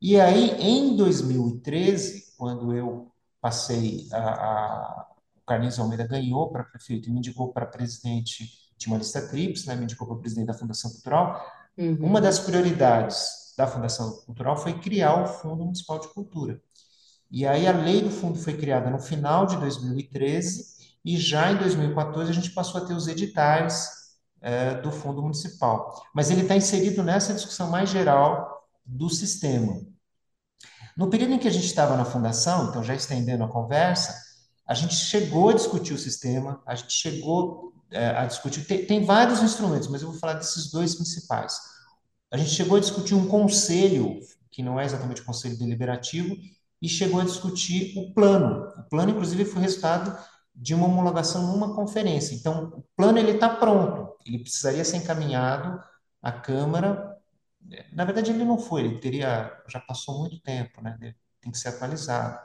E aí, em 2013, quando eu passei, a, a o Carlinhos Almeida ganhou para prefeito e me indicou para presidente, de uma lista TRIPS, né, me indicou para presidente da Fundação Cultural, Uhum. uma das prioridades da Fundação Cultural foi criar o Fundo Municipal de Cultura. E aí a lei do fundo foi criada no final de 2013 e já em 2014 a gente passou a ter os editais é, do fundo municipal. Mas ele está inserido nessa discussão mais geral do sistema. No período em que a gente estava na fundação, então já estendendo a conversa, a gente chegou a discutir o sistema, a gente chegou é, a discutir. Tem, tem vários instrumentos, mas eu vou falar desses dois principais. A gente chegou a discutir um conselho, que não é exatamente um conselho deliberativo, e chegou a discutir o plano. O plano, inclusive, foi resultado de uma homologação numa conferência. Então, o plano ele está pronto. Ele precisaria ser encaminhado à Câmara. Na verdade, ele não foi. Ele teria já passou muito tempo, né? Tem que ser atualizado,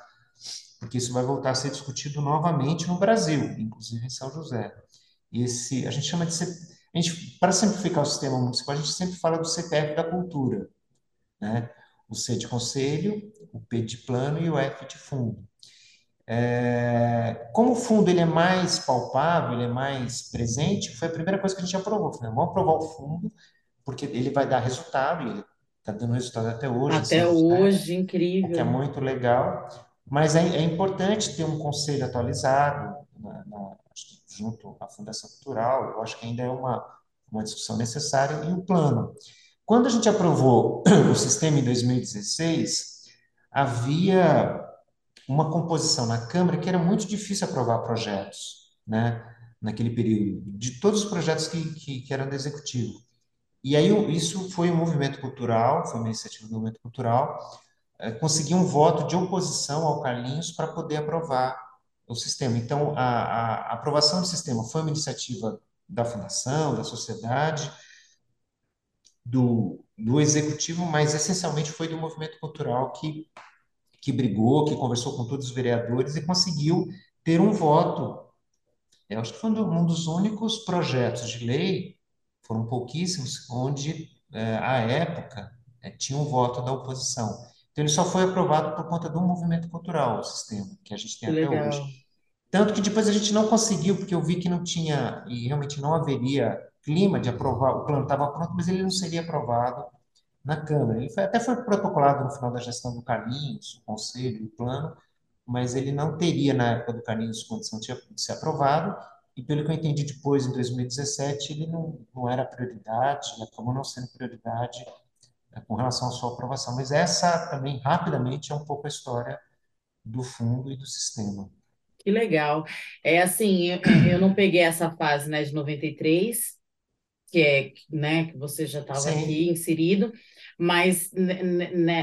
porque isso vai voltar a ser discutido novamente no Brasil, inclusive em São José. E esse a gente chama de a gente para simplificar o sistema municipal, a gente sempre fala do CPF da cultura, né? O C de conselho, o P de plano e o F de fundo. É, como o fundo ele é mais palpável, ele é mais presente, foi a primeira coisa que a gente aprovou. Falei, vamos aprovar o fundo, porque ele vai dar resultado, ele está dando resultado até hoje. Até assim, né? hoje, que é incrível. muito legal. Mas é, é importante ter um conselho atualizado, na- na- junto à Fundação Cultural. Eu acho que ainda é uma, uma discussão necessária. E o plano. Quando a gente aprovou o sistema em 2016, havia uma composição na Câmara que era muito difícil aprovar projetos, né? naquele período, de todos os projetos que, que, que eram do executivo. E aí isso foi um movimento cultural, foi uma iniciativa do movimento cultural, é, conseguir um voto de oposição ao Carlinhos para poder aprovar o sistema. Então, a, a, aprovação do sistema foi uma iniciativa da fundação, da sociedade, do, do executivo, mas essencialmente foi do movimento cultural que, que brigou, que conversou com todos os vereadores e conseguiu ter um voto. Eu acho que foi um dos únicos projetos de lei, foram pouquíssimos, onde, é, à época, é, tinha um voto da oposição. Então, ele só foi aprovado por conta do movimento cultural, o sistema, que a gente tem até Legal. hoje. Tanto que depois a gente não conseguiu, porque eu vi que não tinha, e realmente não haveria clima de aprovar, o plano estava pronto, mas ele não seria aprovado na Câmara. Ele foi, até foi protocolado no final da gestão do Carlinhos, o conselho, o plano, mas ele não teria, na época do Carlinhos, condição de ser aprovado, e pelo que eu entendi depois, em 2017, ele não, não era prioridade, acabou não sendo prioridade né, com relação à sua aprovação. Mas essa também, rapidamente, é um pouco a história do fundo e do sistema. Que legal. É assim, eu, eu não peguei essa fase, né, de 93, que é, né, que você já estava aqui inserido, mas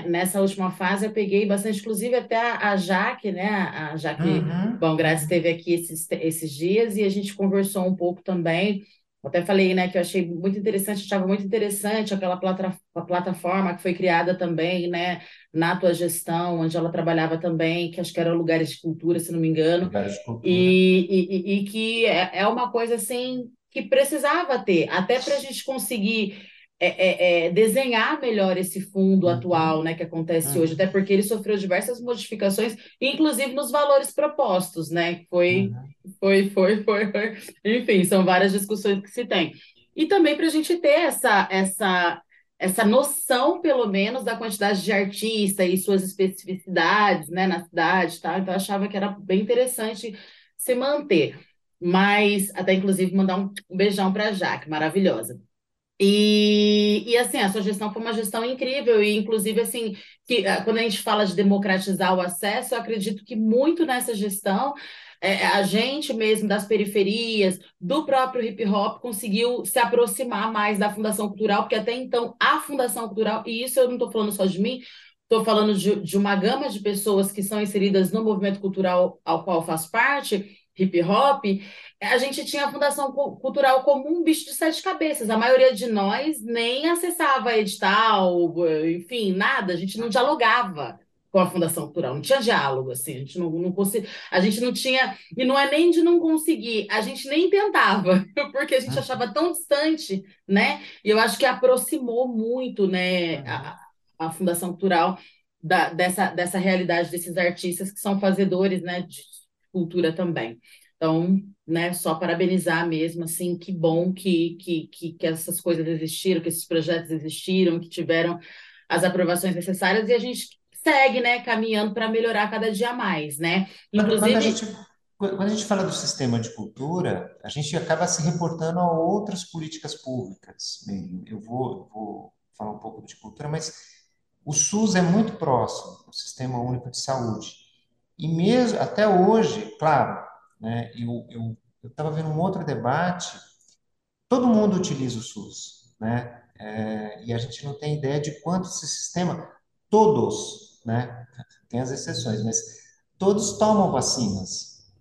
nessa última fase eu peguei bastante, inclusive até a, a Jaque, né, a Jaque uhum. Bom Graça esteve aqui esses, esses dias e a gente conversou um pouco também, até falei, né, que eu achei muito interessante, achava muito interessante aquela plata, plataforma que foi criada também, né, na tua gestão, onde ela trabalhava também, que acho que era lugares de cultura, se não me engano. Lugares de cultura. E, e, e que é, é uma coisa assim que precisava ter, até para a gente conseguir é, é, é, desenhar melhor esse fundo uhum. atual, né, que acontece uhum. hoje, até porque ele sofreu diversas modificações, inclusive nos valores propostos, né, foi, uhum. foi, foi, foi, foi, enfim, são várias discussões que se tem. E também para a gente ter essa, essa, essa noção, pelo menos, da quantidade de artistas e suas especificidades, né, na cidade, tá? Então, eu achava que era bem interessante se manter. Mas, até inclusive, mandar um beijão para a Jaque, maravilhosa. E, e assim, a sua gestão foi uma gestão incrível, e inclusive assim, que ah, quando a gente fala de democratizar o acesso, eu acredito que muito nessa gestão é, a gente mesmo das periferias, do próprio hip hop, conseguiu se aproximar mais da Fundação Cultural, porque até então a Fundação Cultural, e isso eu não estou falando só de mim, estou falando de, de uma gama de pessoas que são inseridas no movimento cultural ao qual faço parte, hip hop, a gente tinha a Fundação Cultural como um bicho de sete cabeças. A maioria de nós nem acessava edital, enfim, nada, a gente não dialogava com a Fundação Cultural, não tinha diálogo, assim, a gente não, não conseguia, a gente não tinha, e não é nem de não conseguir, a gente nem tentava, porque a gente uhum. achava tão distante, né? E eu acho que aproximou muito, né, a, a Fundação Cultural da, dessa, dessa realidade desses artistas que são fazedores, né, de cultura também. Então, né, só parabenizar mesmo, assim, que bom que, que, que, que essas coisas existiram, que esses projetos existiram, que tiveram as aprovações necessárias e a gente segue, né, caminhando para melhorar cada dia mais, né? Inclusive... Quando a, gente, quando a gente fala do sistema de cultura, a gente acaba se reportando a outras políticas públicas. Eu vou, vou falar um pouco de cultura, mas o SUS é muito próximo do Sistema Único de Saúde. E mesmo até hoje, claro, né, eu estava vendo um outro debate, todo mundo utiliza o SUS, né? É, e a gente não tem ideia de quanto esse sistema, todos, né? Tem as exceções, mas todos tomam vacinas.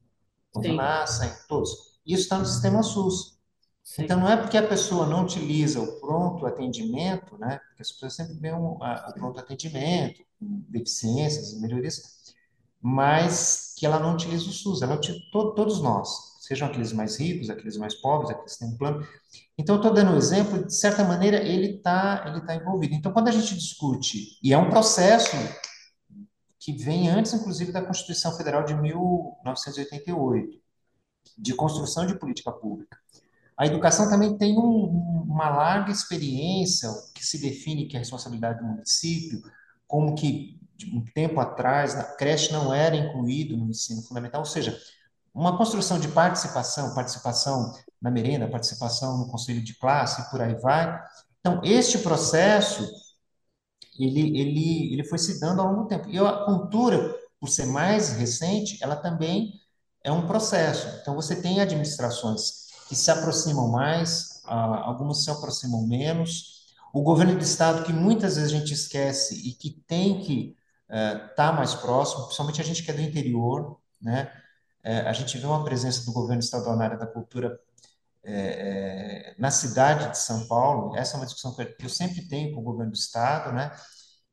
Quando nascem, todos. Isso está no sistema SUS. Sim. Então, não é porque a pessoa não utiliza o pronto atendimento, né? Porque as pessoas sempre veem a, o pronto atendimento, deficiências, melhorias, mas que ela não utiliza o SUS, ela utiliza to, todos nós, sejam aqueles mais ricos, aqueles mais pobres, aqueles que têm um plano. Então, estou dando um exemplo, de certa maneira, ele está ele tá envolvido. Então, quando a gente discute, e é um processo que vem antes, inclusive, da Constituição Federal de 1988, de construção de política pública. A educação também tem um, uma larga experiência que se define que é a responsabilidade do município, como que um tempo atrás, a creche não era incluído no ensino fundamental, ou seja, uma construção de participação, participação na merenda, participação no conselho de classe, por aí vai. Então, este processo, ele, ele, ele foi se dando ao longo do tempo. E a cultura, por ser mais recente, ela também é um processo. Então, você tem administrações que se aproximam mais, algumas se aproximam menos. O governo do estado, que muitas vezes a gente esquece e que tem que estar tá mais próximo, principalmente a gente que é do interior, né? É, a gente vê uma presença do governo estadual na área da cultura é, é, na cidade de São Paulo. Essa é uma discussão que eu sempre tenho com o governo do estado, né?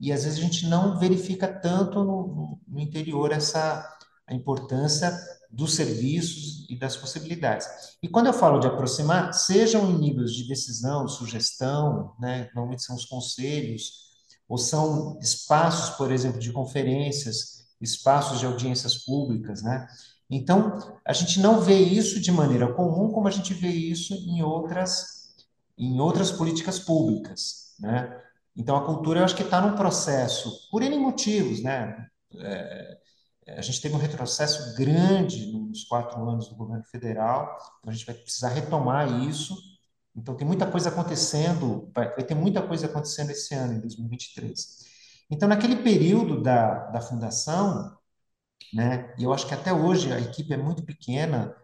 E às vezes a gente não verifica tanto no, no interior essa a importância dos serviços e das possibilidades. E quando eu falo de aproximar, sejam em níveis de decisão, sugestão, né, normalmente são os conselhos, ou são espaços, por exemplo, de conferências, espaços de audiências públicas, né? Então, a gente não vê isso de maneira comum como a gente vê isso em outras, em outras políticas públicas, né? Então, a cultura, eu acho que está num processo, por N motivos, né? É, a gente teve um retrocesso grande nos quatro anos do governo federal, então a gente vai precisar retomar isso. Então, tem muita coisa acontecendo, vai, vai ter muita coisa acontecendo esse ano, em 2023. Então, naquele período da, da fundação, né? E eu acho que até hoje a equipe é muito pequena,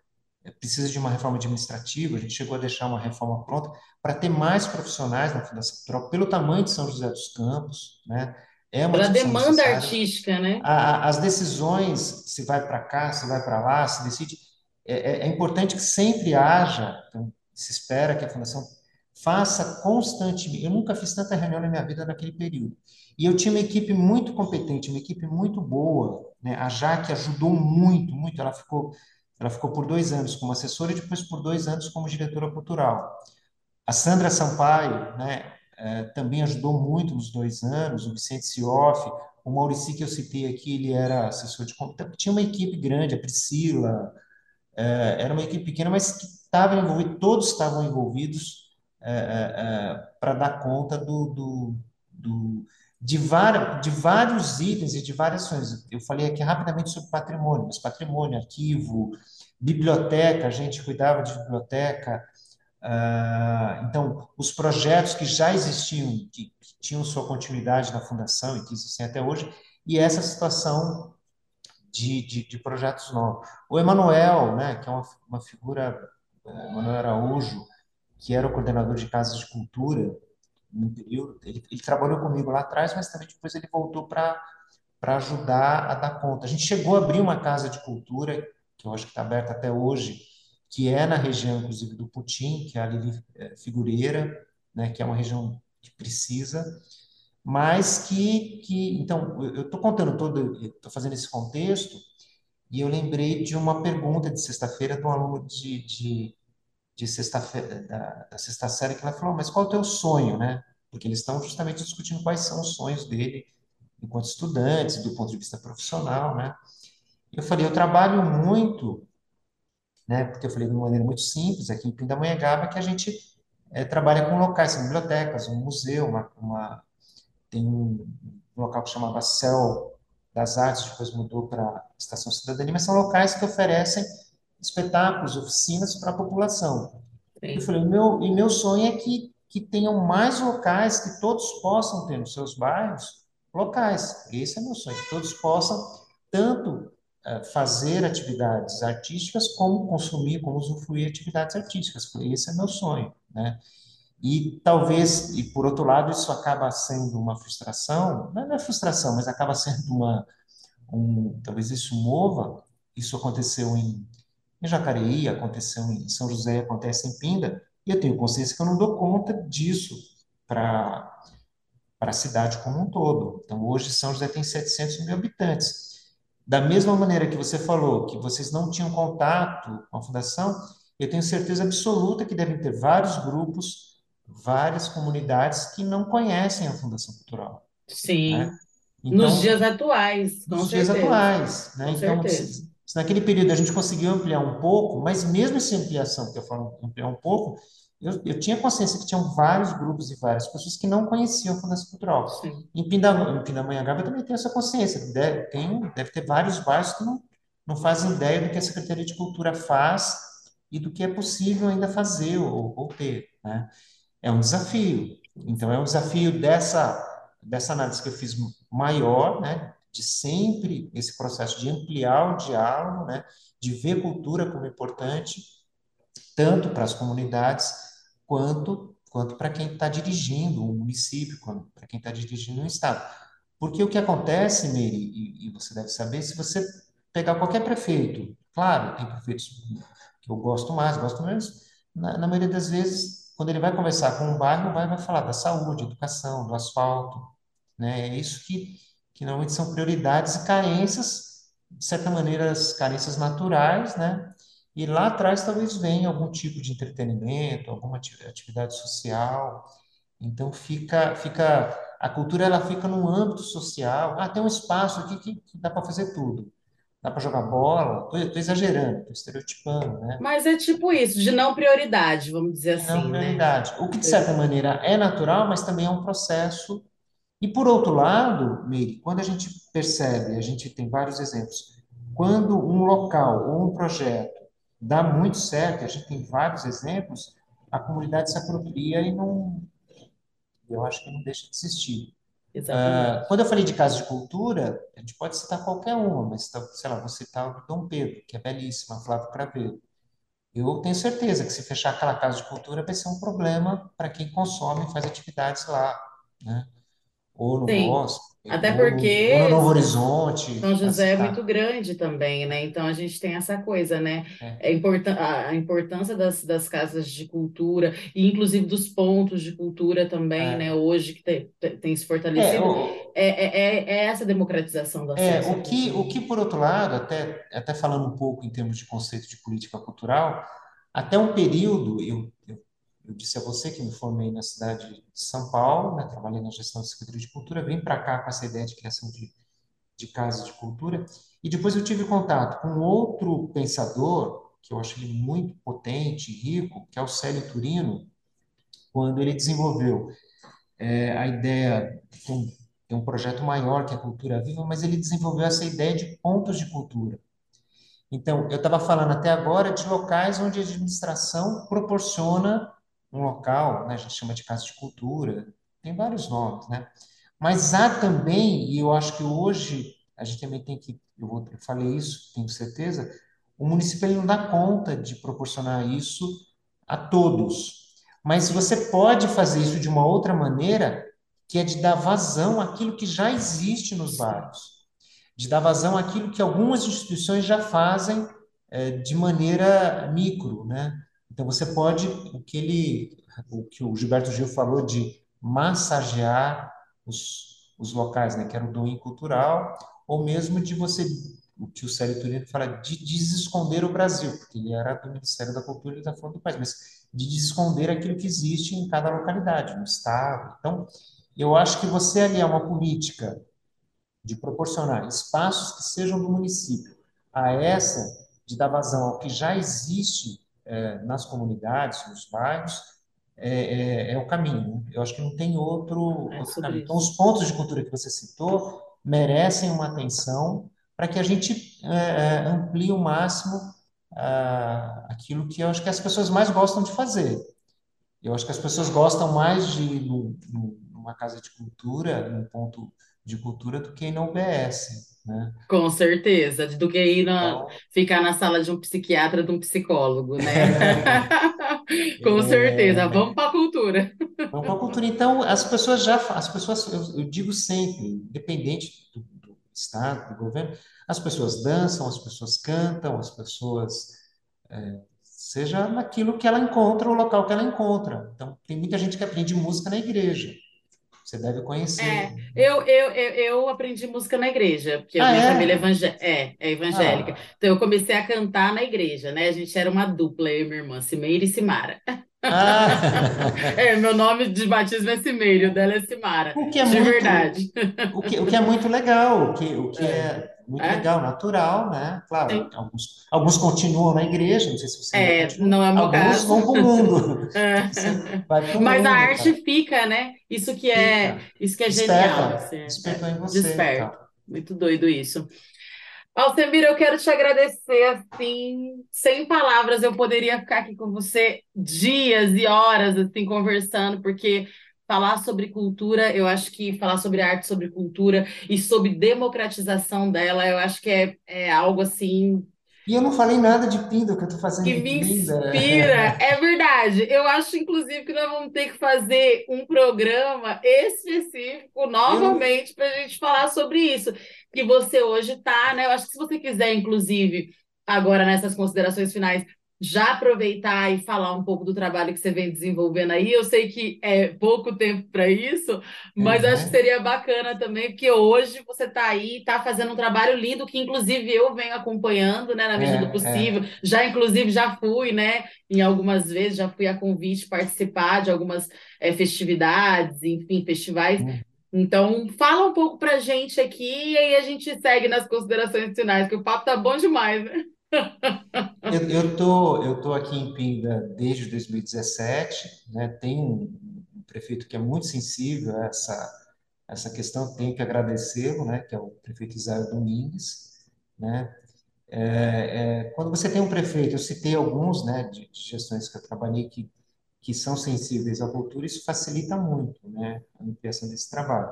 é, precisa de uma reforma administrativa. A gente chegou a deixar uma reforma pronta para ter mais profissionais na Fundação Cultural, pelo tamanho de São José dos Campos, né? É uma Pela demanda necessária. artística, né? A, as decisões, se vai para cá, se vai para lá, se decide. É, é, é, importante que sempre haja, então, se espera que a Fundação faça constantemente. Eu nunca fiz tanta reunião na minha vida naquele período. E eu tinha uma equipe muito competente, uma equipe muito boa, né? A Jaque ajudou muito, muito. Ela ficou, ela ficou por dois anos como assessora e depois por dois anos como diretora cultural. A Sandra Sampaio, né? É, também ajudou muito nos dois anos. O Vicente Sioff, o Maurici que eu citei aqui, ele era assessor de tinha uma equipe grande, a Priscila, é, era uma equipe pequena, mas que estava envolvida, todos estavam envolvidos é, é, é para dar conta do, do, do de, var, de vários itens e de variações. Eu falei aqui rapidamente sobre patrimônio, mas patrimônio, arquivo, biblioteca, a gente cuidava de biblioteca. Uh, então, os projetos que já existiam, que, que, tinham sua continuidade na fundação e que existem até hoje, e essa situação de, de, de projetos novos. O Emanuel, né, que é uma, uma figura, uh, Emanuel Araújo, que era o coordenador de casas de cultura, no período. Ele, ele trabalhou comigo lá atrás, mas também depois ele voltou para para ajudar a dar conta. A gente chegou a abrir uma casa de cultura, que eu acho que está aberta até hoje, que é na região, inclusive, do Putim, que é a Lili é, Figureira, né, que é uma região que precisa, mas que, que então, eu estou contando todo, estou fazendo esse contexto, e eu lembrei de uma pergunta de sexta-feira de um aluno de, de, de sexta da, da sexta série que ela falou, mas qual é o teu sonho, né? Porque eles estão justamente discutindo quais são os sonhos dele enquanto estudantes, do ponto de vista profissional, né? Eu falei, eu trabalho muito, né? Porque eu falei de uma maneira muito simples aqui em Pindamonhangaba que a gente é, trabalha com locais, bibliotecas, um museu, uma, uma tem um local que chamava Céu das Artes, depois mudou para Estação Cidadania, mas são locais que oferecem espetáculos, oficinas para a população. Sim. Eu falei, meu, e meu sonho é que, que tenham mais locais, que todos possam ter nos seus bairros locais. Esse é meu sonho, que todos possam tanto uh, fazer atividades artísticas como consumir, como usufruir atividades artísticas. Esse é meu sonho, né? E talvez, e por outro lado, isso acaba sendo uma frustração, não é frustração, mas acaba sendo uma, um, talvez isso mova, isso aconteceu em em Jacareí, aconteceu em São José, acontece em Pinda, e eu tenho consciência que eu não dou conta disso para a cidade como um todo. Então, hoje, São José tem 700 mil habitantes. Da mesma maneira que você falou que vocês não tinham contato com a fundação, eu tenho certeza absoluta que devem ter vários grupos, várias comunidades que não conhecem a Fundação Cultural. Sim. Né? Então, nos dias atuais, com nos certeza. dias atuais. Né? Com então, certeza. Se naquele período a gente conseguiu ampliar um pouco, mas mesmo essa ampliação, que eu falo ampliar um pouco, eu, eu tinha consciência que tinham vários grupos e várias pessoas que não conheciam a Fundação Cultural. Sim. Em Pindamonhangaba também tenho essa consciência. Deve, tem, deve ter vários bairros que não, não fazem ideia do que a Secretaria de Cultura faz e do que é possível ainda fazer ou, ou ter. Né? É um desafio. Então, é um desafio dessa, dessa análise que eu fiz maior, né? De sempre esse processo de ampliar o diálogo, né? De ver cultura como importante, tanto para as comunidades quanto quanto para quem está dirigindo um município, para quem está dirigindo um estado. Porque o que acontece, Meire, e, e, você deve saber, se você pegar qualquer prefeito, claro, tem prefeitos que eu gosto mais, gosto menos, na, na maioria das vezes, quando ele vai conversar com um bairro, vai, vai falar da saúde, educação, do asfalto, né? É isso que, que normalmente são prioridades e carências, de certa maneira, as carências naturais, né? E lá atrás talvez venha algum tipo de entretenimento, alguma atividade social. Então fica, fica a cultura ela fica num âmbito social. Ah, tem um espaço aqui que, que dá para fazer tudo. Dá para jogar bola. Estou exagerando, estou estereotipando, né? Mas é tipo isso, de não prioridade, vamos dizer De assim, não né? prioridade. O que de certa maneira é natural, mas também é um processo. E por outro lado, Meire, quando a gente percebe, a gente tem vários exemplos, quando um local ou um projeto dá muito certo, a gente tem vários exemplos, a comunidade se apropria e não, eu acho que não deixa de existir. Uh, quando eu falei de casa de cultura, a gente pode citar qualquer uma, mas, tá, sei lá, vou citar o Dom Pedro, que é belíssima, Flávio Cravelo. Eu tenho certeza que se fechar aquela casa de cultura vai ser um problema para quem consome e faz atividades lá, né? Ou no Sim. Bosque, Até ou no, ou no porque Novo Horizonte, São José é muito grande também, né? Então a gente tem essa coisa, né? É, É a importância das, das casas de cultura, e inclusive dos pontos de cultura também, né? é, Hoje que tem, tem se é, fortalecido, o, é, é, é é essa democratização do É, o que, o que, por outro lado, até, até falando um pouco em termos de conceito de política cultural, até um período, eu, eu, eu disse a você que me formei na cidade de São Paulo, né, trabalhei na gestão da Secretaria de Cultura, vim para cá com essa ideia de criação de, de casas de cultura, e depois eu tive contato com outro pensador, que eu acho ele muito potente, rico, que é o Célio Turino, quando ele desenvolveu é, a ideia de um, projeto maior que a Cultura Viva, mas ele desenvolveu essa ideia de pontos de cultura. Então, eu estava falando até agora de locais onde a administração proporciona um local, né, a gente chama de casa de cultura, tem vários nomes, né? Mas há também, e eu acho que hoje a gente também tem que, eu, falei isso, tenho certeza, o município ele não dá conta de proporcionar isso a todos. Mas você pode fazer isso de uma outra maneira, que é de dar vazão àquilo que já existe nos bairros de dar vazão àquilo que algumas instituições já fazem eh, de maneira micro, né? Então você pode, o que ele, o que o Gilberto Gil falou de massagear os, os locais, né? Que era o doing cultural, ou mesmo de você, o que o Célio Turino fala, de desesconder o Brasil, porque ele era do Ministério da Cultura e está falando do país, mas de desesconder aquilo que existe em cada localidade, no estado. Então, eu acho que você aliar uma política de proporcionar espaços que sejam do município, a essa de dar vazão ao que já existe é, nas comunidades, nos bairros, é, é, é o caminho. né? Eu acho que não tem outro, é outro caminho. Então, os pontos de cultura que você citou merecem uma atenção para que a gente é, é, amplie o máximo aquilo que eu acho que as pessoas mais gostam de fazer. Eu acho que as pessoas gostam mais de ir num- num- numa casa de cultura, num ponto de cultura, do que ir na UBS, né? Com certeza, do que ir na, Então, ficar na sala de um psiquiatra, de um psicólogo, né? Com certeza, vamos para a cultura. vamos para a cultura. Então, as pessoas já, as pessoas, eu, eu digo sempre, independente do, do estado, do governo, as pessoas dançam, as pessoas cantam, as pessoas, seja naquilo que ela encontra, o local que ela encontra. Então, tem muita gente que aprende música na igreja. Você deve É, conhecer. eu, eu, eu, eu aprendi música na igreja, porque a Ah, minha família é, é? evangé é, é evangélica. Ah, Então eu comecei a cantar na igreja, né? A gente era uma dupla, eu e minha irmã, Cimeira e Simara. ah. É, meu nome de batismo é Cimeira, o dela é Simara, O que é de muito, verdade. o que, o que é muito legal, o que, o que É, é muito é, legal, natural, né? Claro, alguns, alguns continuam na igreja, não sei se você É, continua, não é o alguns caso. vão para o mundo, É. então Mas a arte tá? fica, né? Isso que é, Fica, isso que é genial, desperta, assim, é, despertou em você desperta. tal. Muito doido isso. Alcemir, eu quero te agradecer, assim, sem palavras, eu poderia ficar aqui com você dias e horas, assim, conversando, porque falar sobre cultura, eu acho que falar sobre arte, sobre cultura e sobre democratização dela, eu acho que é, é algo assim e eu não falei nada de Pinda, que eu estou fazendo que me inspira. É verdade. Eu acho, inclusive, que nós vamos ter que fazer um programa específico Eu novamente para a gente falar sobre isso. Que você hoje está, né? Eu acho que se você quiser, inclusive, agora nessas considerações finais, já aproveitar e falar um pouco do trabalho que você vem desenvolvendo aí. Eu sei que é pouco tempo para isso, mas eu acho que Uhum. seria bacana também, porque hoje você está aí, está fazendo um trabalho lindo que, inclusive, eu venho acompanhando, né, na É, medida do possível. é. Já, inclusive, já fui, né, em algumas vezes, já fui a convite participar de algumas eh, festividades, enfim, festivais. Hum. Então, fala um pouco pra gente aqui e aí a gente segue nas considerações finais, que o papo tá bom demais, né? Eu, eu tô, eu tô aqui em Pinda desde 2017, né? Tem um, prefeito que é muito sensível a essa, essa questão, tenho que agradecê-lo, né? Que é o prefeito Isaías Domingues, né? É, é, quando você tem um prefeito, eu citei alguns, né, de, de gestões que eu trabalhei que, que são sensíveis à cultura, isso facilita muito, né, a ampliação desse trabalho.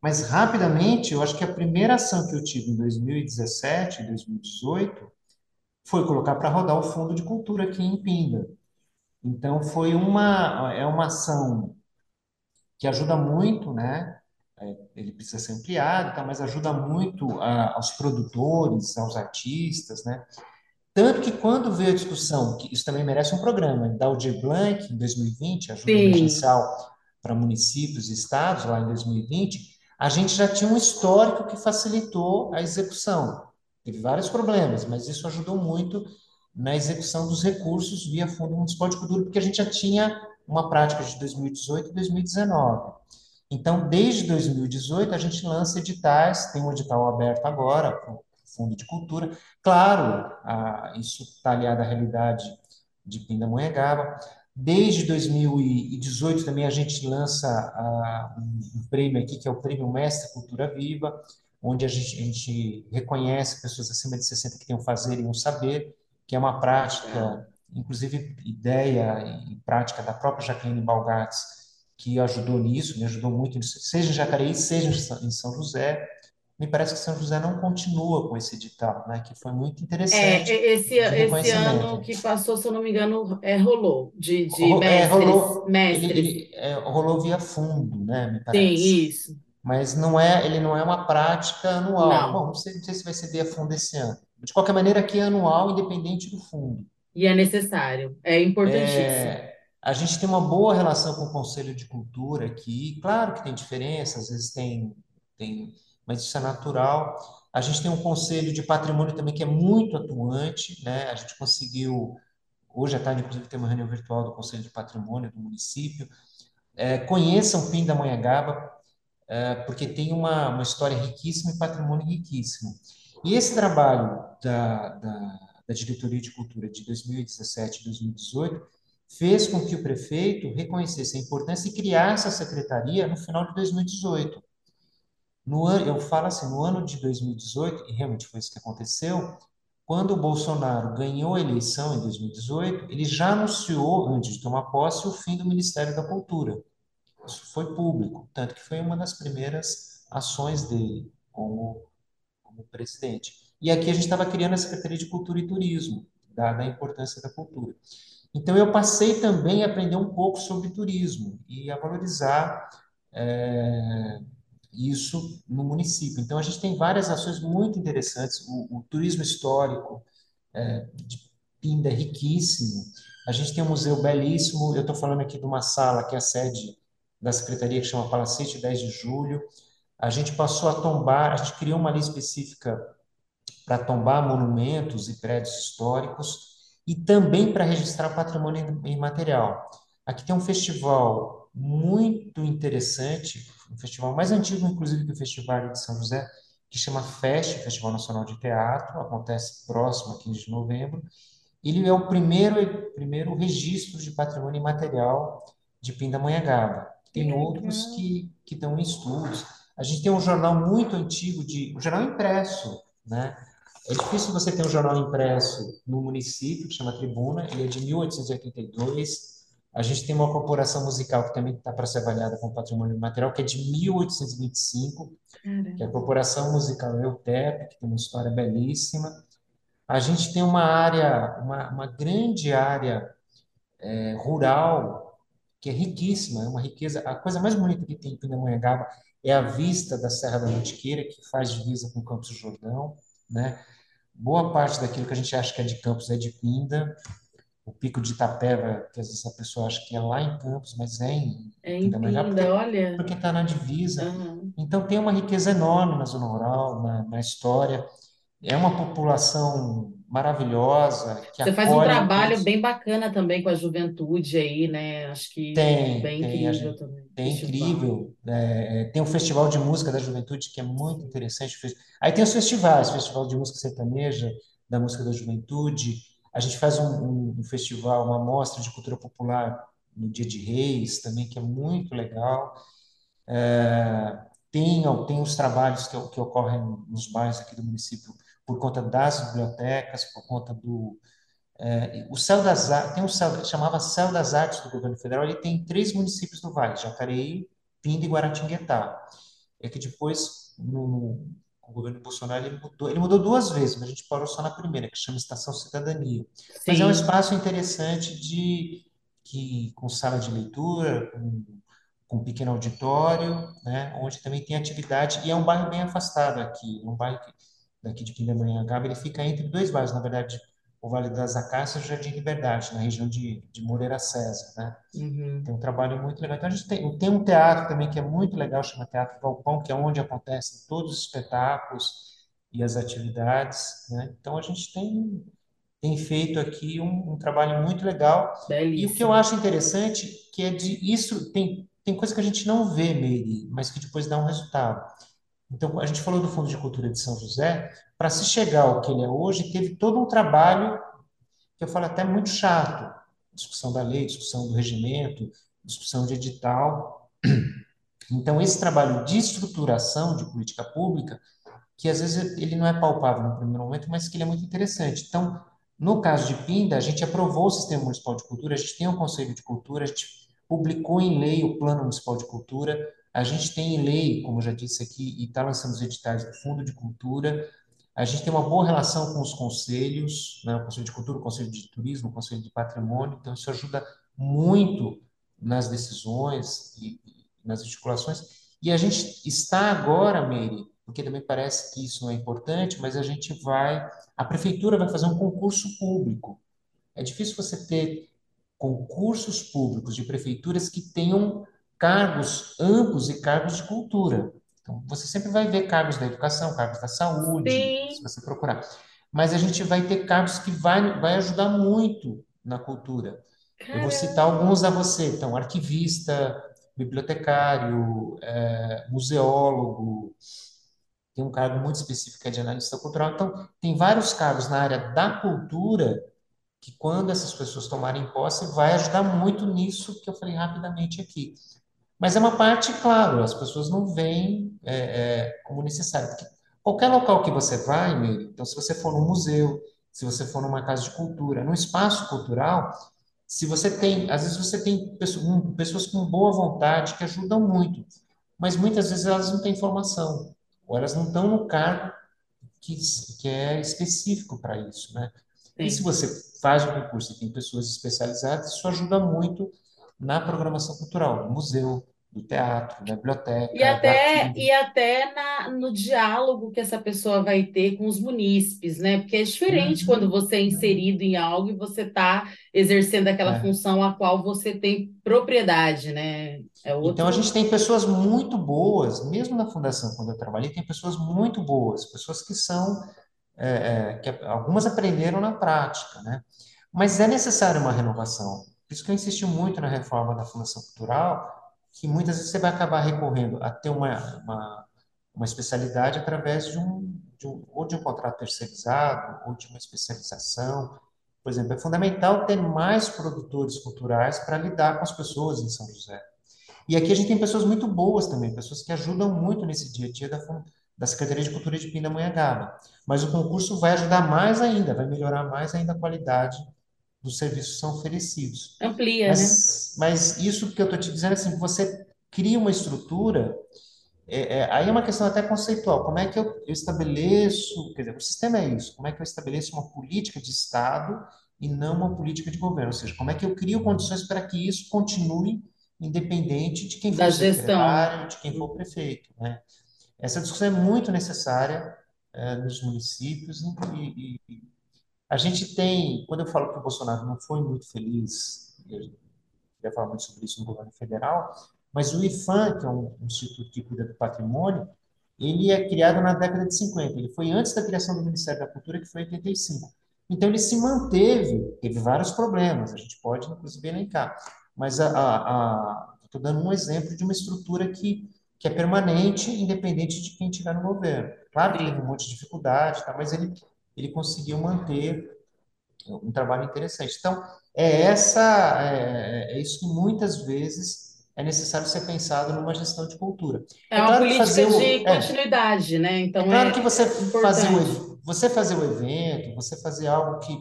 Mas, rapidamente, eu acho que a primeira ação que eu tive em 2017, 2018, foi colocar para rodar o Fundo de Cultura aqui em Pinda. Então, foi uma, é uma ação que ajuda muito, né? É, Ele precisa ser ampliado, tá? mas ajuda muito a- aos produtores, aos artistas, né? Tanto que quando veio a discussão, que isso também merece um programa, da Aldir Blanc, em 2020, ajuda Sim, emergencial para municípios e estados, lá em 2020, a gente já tinha um histórico que facilitou a execução. Teve vários problemas, mas isso ajudou muito na execução dos recursos via Fundo Municipal de Cultura, porque a gente já tinha uma prática de 2018 e 2019. Então, desde 2018, a gente lança editais, tem um edital aberto agora para o Fundo de Cultura. Claro, a- isso está aliado à realidade de Pindamonhangaba. Desde 2018 também a gente lança ah, um, um prêmio aqui, que é o Prêmio Mestre Cultura Viva, onde a gente, a gente reconhece pessoas acima de 60 que têm um fazer e um saber, que é uma prática, inclusive ideia e prática da própria Jacqueline Balgates, que ajudou nisso, me ajudou muito seja em Jacareí, seja em São José. Me parece que São José não continua com esse edital, né, que foi muito É, interessante e- esse, esse ano que passou, se eu não me engano, é, rolou, de, de é, mestres, rolou, ele, mestres. ele é, rolou via fundo, né, me Sim, parece. isso. Mas não é, ele não é uma prática anual. Bom, Não. não sei, não sei se vai ser via fundo esse ano. De qualquer maneira, aqui é anual, independente do fundo. E é necessário, é importantíssimo. É, a gente tem uma boa relação com o Conselho de Cultura aqui. Claro que tem diferença, às vezes tem, tem, mas isso é natural. A gente tem um Conselho de Patrimônio também que é muito atuante, né? A gente conseguiu, hoje à tarde, inclusive, tem uma reunião virtual do Conselho de Patrimônio do município. É, conheçam Pindamonhangaba, porque tem uma, uma história riquíssima e patrimônio riquíssimo. E esse trabalho da, da, da Diretoria de Cultura de 2017 e 2018 fez com que o prefeito reconhecesse a importância e criasse a secretaria no final de 2018. No ano, eu falo assim, no ano de 2018, e realmente foi isso que aconteceu, quando o Bolsonaro ganhou a eleição em 2018, ele já anunciou, antes de tomar posse, o fim do Ministério da Cultura. Isso foi público, tanto que foi uma das primeiras ações dele como, como presidente. E aqui a gente estava criando a Secretaria de Cultura e Turismo, dada a importância da cultura. Então eu passei também a aprender um pouco sobre turismo e a valorizar é, isso no município. Então a gente tem várias ações muito interessantes. O, o turismo histórico de Pinda é riquíssimo. A gente tem um museu belíssimo. Eu estou falando aqui de uma sala que é a sede da secretaria, que chama Palacete 10 de Julho. A gente passou a tombar, a gente criou uma lei específica para tombar monumentos e prédios históricos e também para registrar patrimônio imaterial. Aqui tem um festival muito interessante, um festival mais antigo, inclusive, que o Festival de São José, que chama FEST, Festival Nacional de Teatro, acontece próximo a 15 de novembro. Ele é o primeiro, primeiro registro de patrimônio imaterial de Pindamonhangaba. Tem outros que, que estão em estudos. A gente tem um jornal muito antigo, de, um jornal impresso, né? É difícil você ter um jornal impresso no município, que chama Tribuna, ele é de 1882, A gente tem uma corporação musical que também está para ser avaliada como patrimônio material, que é de 1825, que é a Caramba. Corporação Musical EUTEP, que tem uma história belíssima. A gente tem uma área, uma, uma grande área é, rural, que é riquíssima, é uma riqueza. A coisa mais bonita que tem em Pindamonhangaba é a vista da Serra da Mantiqueira, que faz divisa com Campos do Jordão, né? Boa parte daquilo que a gente acha que é de Campos é de Pinda. O Pico de Itapeva, que às vezes a pessoa acha que é lá em Campos, mas é em É em Pindamonhangaba, Pinda, porque olha. porque está na divisa. Aham. Então tem uma riqueza enorme na zona rural, na, na história. É uma população maravilhosa que Você faz um trabalho todos. bem bacana também com a juventude aí, né? Acho que Tem, bem tem, incrível gente, também. tem Festival. incrível. é, é, tem um festival de música da juventude que é muito interessante. Aí tem os festivais, Festival de Música Sertaneja, da Música da Juventude. A gente faz um, um- um festival, uma mostra de cultura popular no Dia de Reis também, que é muito legal. É, Tem, tem os trabalhos que, que ocorrem nos bairros aqui do município por conta das bibliotecas, por conta do o Céu das Artes, tem um céu, chamava Céu das Artes do governo federal, ele tem três municípios do Vale, Jacareí, Pinda e Guaratinguetá. É que depois, no, o governo Bolsonaro, ele mudou, ele mudou duas vezes, mas a gente parou só na primeira, que chama Estação Cidadania. Mas é um Sim, espaço interessante de que com sala de leitura, com, com um pequeno auditório, né, onde também tem atividade, e é um bairro bem afastado aqui, é um bairro que, daqui de Pindamonhangaba, ele fica entre dois bairros, na verdade, o Vale das Acácias e o Jardim Liberdade, na região de, de Moreira César, né? uhum. Tem um trabalho muito legal. Então, a gente tem, tem um teatro também que é muito legal, chama Teatro Galpão, que é onde acontecem todos os espetáculos e as atividades, né? Então, a gente tem, tem feito aqui um, um trabalho muito legal. E o que eu Belíssimo. acho interessante, que é de isso, tem, tem coisa que a gente não vê, Meire, mas que depois dá um resultado. Então, a gente falou do Fundo de Cultura de São José, para se chegar ao que ele é hoje, teve todo um trabalho que eu falo até muito chato, discussão da lei, discussão do regimento, discussão de edital. Então, esse trabalho de estruturação de política pública, que às vezes ele não é palpável no primeiro momento, mas que ele é muito interessante. Então, no caso de Pinda, a gente aprovou o Sistema Municipal de Cultura, a gente tem um Conselho de Cultura, a gente publicou em lei o Plano Municipal de Cultura, a gente tem em lei, como já disse aqui, e está lançando os editais do Fundo de Cultura, a gente tem uma boa relação com os conselhos, né? o Conselho de Cultura, o Conselho de Turismo, o Conselho de Patrimônio, então isso ajuda muito nas decisões e, e nas articulações. E a gente está agora, Meire, porque também parece que isso não é importante, mas a gente vai, a prefeitura vai fazer um concurso público. É difícil você ter concursos públicos de prefeituras que tenham cargos amplos e cargos de cultura. Então, você sempre vai ver cargos da educação, cargos da saúde, se Sim, você procurar. Mas a gente vai ter cargos que vai, vai ajudar muito na cultura. Eu vou citar caramba. alguns a você. Então, arquivista, bibliotecário, eh, museólogo, tem um cargo muito específico que é de analista cultural. Então, tem vários cargos na área da cultura que quando essas pessoas tomarem posse, vai ajudar muito nisso que eu falei rapidamente aqui. Mas é uma parte, claro, as pessoas não veem é, é, como necessário. Porque qualquer local que você vai, então se você for num museu, se você for numa casa de cultura, num espaço cultural, se você tem, às vezes você tem pessoas, um, com boa vontade que ajudam muito, mas muitas vezes elas não têm formação, ou elas não estão no cargo que, que é específico para isso, né? E se Sim. você faz o concurso e tem pessoas especializadas, isso ajuda muito na programação cultural, do museu, do teatro, da E biblioteca, do até, e até na, no diálogo que essa pessoa vai ter com os munícipes, né? Porque é diferente quando Uhum, você é inserido em algo e você está exercendo aquela é. função a qual você tem propriedade, né? É Então, a gente outro. tem pessoas muito boas, mesmo na fundação, quando eu trabalhei, tem pessoas muito boas, pessoas que são, é, é, que algumas aprenderam na prática, né? Mas é necessário uma renovação. Por isso que eu insisti muito na reforma da Fundação Cultural, que muitas vezes você vai acabar recorrendo a ter uma, uma, uma especialidade através de um, de um, ou de um contrato terceirizado, ou de uma especialização. Por exemplo, é fundamental ter mais produtores culturais para lidar com as pessoas em São José. E aqui a gente tem pessoas muito boas também, pessoas que ajudam muito nesse dia a dia da, da Secretaria de Cultura de Pindamonhangaba. Mas o concurso vai ajudar mais ainda, vai melhorar mais ainda a qualidade dos serviços são oferecidos. Amplia, né? Mas, mas isso que eu estou te dizendo, assim, você cria uma estrutura, é, é, aí é uma questão até conceitual, como é que eu, eu estabeleço, quer dizer, o sistema é isso, como é que eu estabeleço uma política de Estado e não uma política de governo, ou seja, como é que eu crio condições para que isso continue independente de quem for Da o gestão. secretário, de quem for o prefeito, né? Essa discussão é muito necessária eh, nos municípios e, e- a gente tem, quando eu falo que o Bolsonaro não foi muito feliz, e a gente vai falar muito sobre isso no governo federal, mas o IPHAN, que é um instituto que cuida do patrimônio, ele é criado na década de 50. Ele foi antes da criação do Ministério da Cultura, que foi em 85. Então, ele se manteve, teve vários problemas, a gente pode, inclusive, elencar. Mas estou dando um exemplo de uma estrutura que, que é permanente, independente de quem estiver no governo. Claro que teve um monte de dificuldade, tá? Mas ele, ele conseguiu manter um trabalho interessante. Então, é essa, é, é isso que muitas vezes é necessário ser pensado numa gestão de cultura. É É uma claro que política fazer de o, é, continuidade, né? é Então claro que é você fazer o, você fazer o evento, você fazer algo que,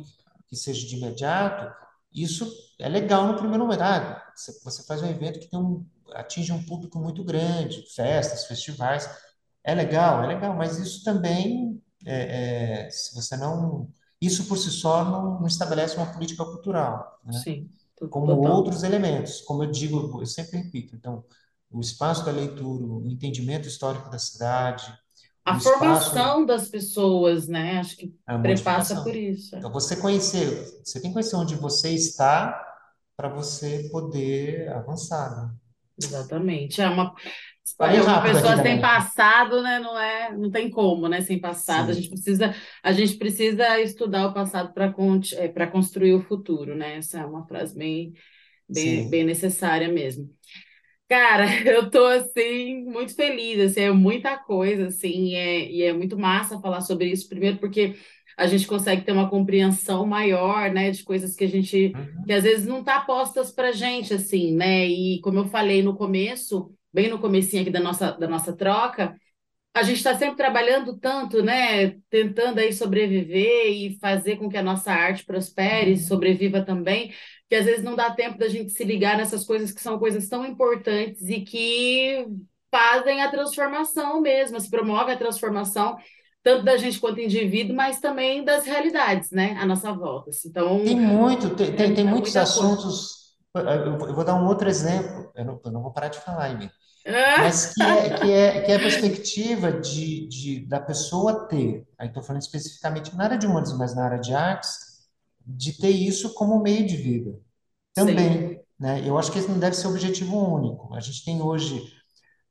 que seja de imediato, isso é legal no primeiro momento. Ah, você, você faz um evento que tem um, atinge um público muito grande, festas, festivais. É legal, é legal, mas isso também, é, é, se você não. Isso por si só não, não estabelece uma política cultural, né? Sim, Como total. outros elementos, como eu digo, eu sempre repito. Então, o espaço da leitura, o entendimento histórico da cidade, A espaço formação das pessoas, né? Acho que prepassa por isso. é. Então, você conhecer, você tem que conhecer onde você está para você poder avançar, né? Exatamente. É uma, É uma rápido aqui pessoa sem também. passado, né? Não é, não tem como, né? Sem passado, a gente Sim, precisa, a gente precisa estudar o passado para para construir o futuro, né? Essa é uma frase bem, bem, bem sim. necessária mesmo. Cara, eu tô assim muito feliz, assim, é muita coisa assim, e é, e é muito massa falar sobre isso, primeiro porque a gente consegue ter uma compreensão maior, né, de coisas que a gente que Uhum. às vezes não tá postas pra gente assim, né? E como eu falei no começo, bem no comecinho aqui da nossa da nossa troca, a gente está sempre trabalhando tanto, né? Tentando aí sobreviver e fazer com que a nossa arte prospere, Uhum. sobreviva também, que às vezes não dá tempo da gente se ligar nessas coisas que são coisas tão importantes e que fazem a transformação mesmo, se promove a transformação tanto da gente quanto indivíduo, mas também das realidades, né? À nossa volta. Então, Tem muito, tem, tem, tem é muitos muita coisa. Eu vou dar um outro exemplo. Eu não, eu não vou parar de falar, Amy. Mas que é, que é, que é a perspectiva de, de, da pessoa ter, aí estou falando especificamente na área de humanos, mas na área de artes, de ter isso como meio de vida. Sim, Também, né? Eu acho que esse não deve ser objetivo único. A gente tem hoje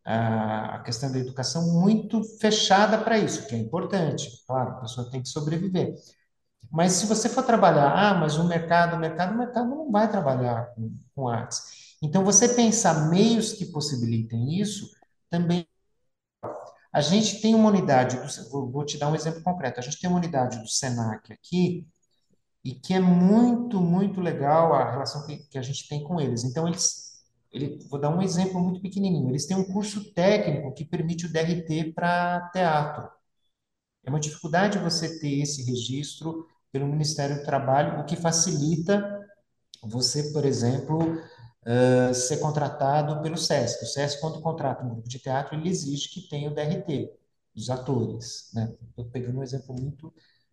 a, a questão da educação muito fechada para isso, que é importante. Claro, a pessoa tem que sobreviver. Mas se você for trabalhar, ah, mas o mercado, o mercado, o mercado não vai trabalhar com, com artes. Então, você pensar meios que possibilitem isso, também. A gente tem uma unidade, do, vou, te dar um exemplo concreto. A gente tem uma unidade do Senac aqui, e que é muito, muito legal a relação que, que a gente tem com eles. Então, eles, ele, vou dar um exemplo muito pequenininho. Eles têm um curso técnico que permite o DRT para teatro. É uma dificuldade você ter esse registro pelo Ministério do Trabalho, o que facilita você, por exemplo, eh, ser contratado pelo SESC. O SESC, quando contrata um grupo de teatro, ele exige que tenha o DRT dos atores, né? Estou pegando um exemplo muito,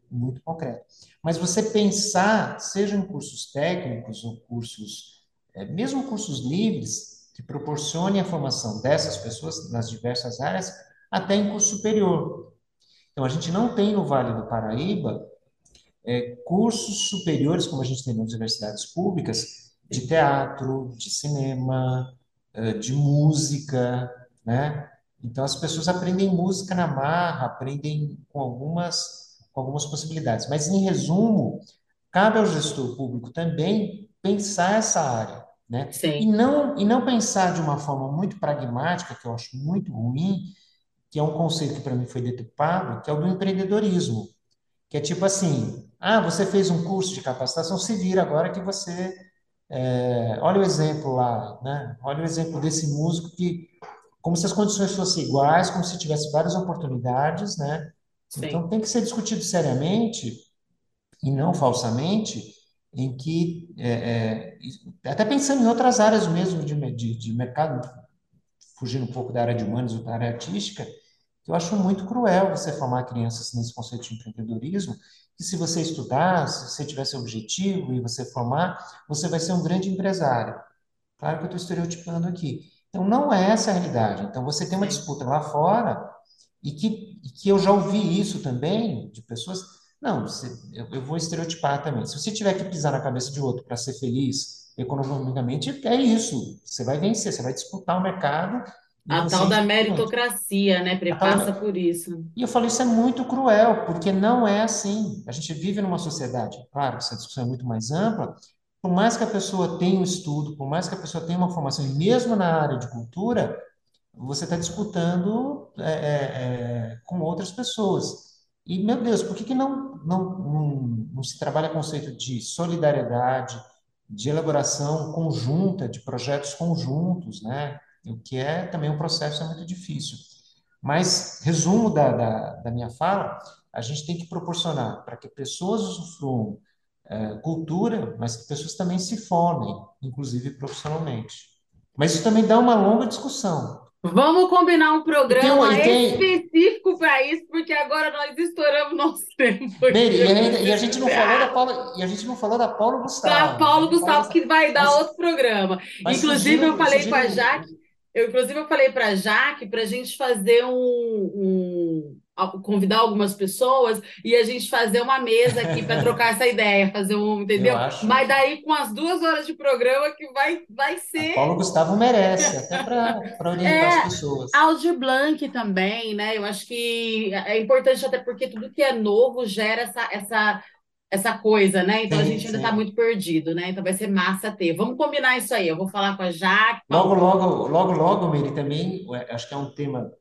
muito concreto. Mas você pensar, seja em cursos técnicos ou cursos, eh, mesmo cursos livres, que proporcione a formação dessas pessoas nas diversas áreas, até em curso superior. Então, a gente não tem no Vale do Paraíba é, cursos superiores, como a gente tem nas universidades públicas, de teatro, de cinema, eh, de música, né? Então, as pessoas aprendem música na marra, aprendem com algumas, com algumas possibilidades. Mas, em resumo, cabe ao gestor público também pensar essa área, né? E sim, não, e não pensar de uma forma muito pragmática, que eu acho muito ruim, que é um conceito que para mim foi deturpado, que é o do empreendedorismo. Que é tipo assim, ah, você fez um curso de capacitação, se vira agora que você, é, olha o exemplo lá, né? Olha o exemplo desse músico que, como se as condições fossem iguais, como se tivesse várias oportunidades, né? Então sim. tem que ser discutido seriamente e não falsamente, em que, é, é, até pensando em outras áreas mesmo de, de, de mercado, fugindo um pouco da área de humanos ou da área artística, eu acho muito cruel você formar crianças nesse conceito de empreendedorismo, que se você estudar, se você tiver seu objetivo e você formar, você vai ser um grande empresário. Claro que eu estou estereotipando aqui. Então, não é essa a realidade. Então, você tem uma disputa lá fora e que, e que eu já ouvi isso também de pessoas. Não, você, eu, eu vou estereotipar também. Se você tiver que pisar na cabeça de outro para ser feliz economicamente, é isso. Você vai vencer, você vai disputar o mercado A você tal é da importante. meritocracia, né? A tal Prepassa da- por isso. E eu falo, isso é muito cruel, porque não é assim. A gente vive numa sociedade, claro, essa discussão é muito mais ampla, por mais que a pessoa tenha um estudo, por mais que a pessoa tenha uma formação, e mesmo na área de cultura, você está disputando é, é, é, com outras pessoas. E, meu Deus, por que que não, não, não, não se trabalha o conceito de solidariedade, de elaboração conjunta, de projetos conjuntos, né? O que é também um processo é muito difícil. Mas, resumo da, da, da minha fala, a gente tem que proporcionar para que pessoas usufruam é, cultura, mas que pessoas também se formem, inclusive profissionalmente. Mas isso também dá uma longa discussão. Vamos combinar um programa tem específico para isso, porque agora nós estouramos nosso tempo e, Eu ainda- e a gente não falou da. Paula, e a gente não falou da Paulo Da Gustavo. A Paulo Gustavo, que vai dar mas, outro programa. Inclusive, eu sugiro, falei com a sugiro, Jaque, eu, inclusive, eu falei para a Jaque para a gente fazer um, um- a- convidar algumas pessoas e a gente fazer uma mesa aqui para trocar essa ideia, fazer um, eu entendeu? Mas daí com as duas horas de programa que vai, vai A ser. Paulo Gustavo merece, até para orientar as É, pessoas. Aldir Blanc também, né? Eu acho que é importante até porque tudo que é novo gera essa, essa, essa coisa, né? Então a Sim, gente ainda está muito perdido, né? Então vai ser massa ter. Vamos combinar isso aí. Eu vou falar com a Jaque, Logo, logo, logo, logo, Meire, também, acho que é um tema,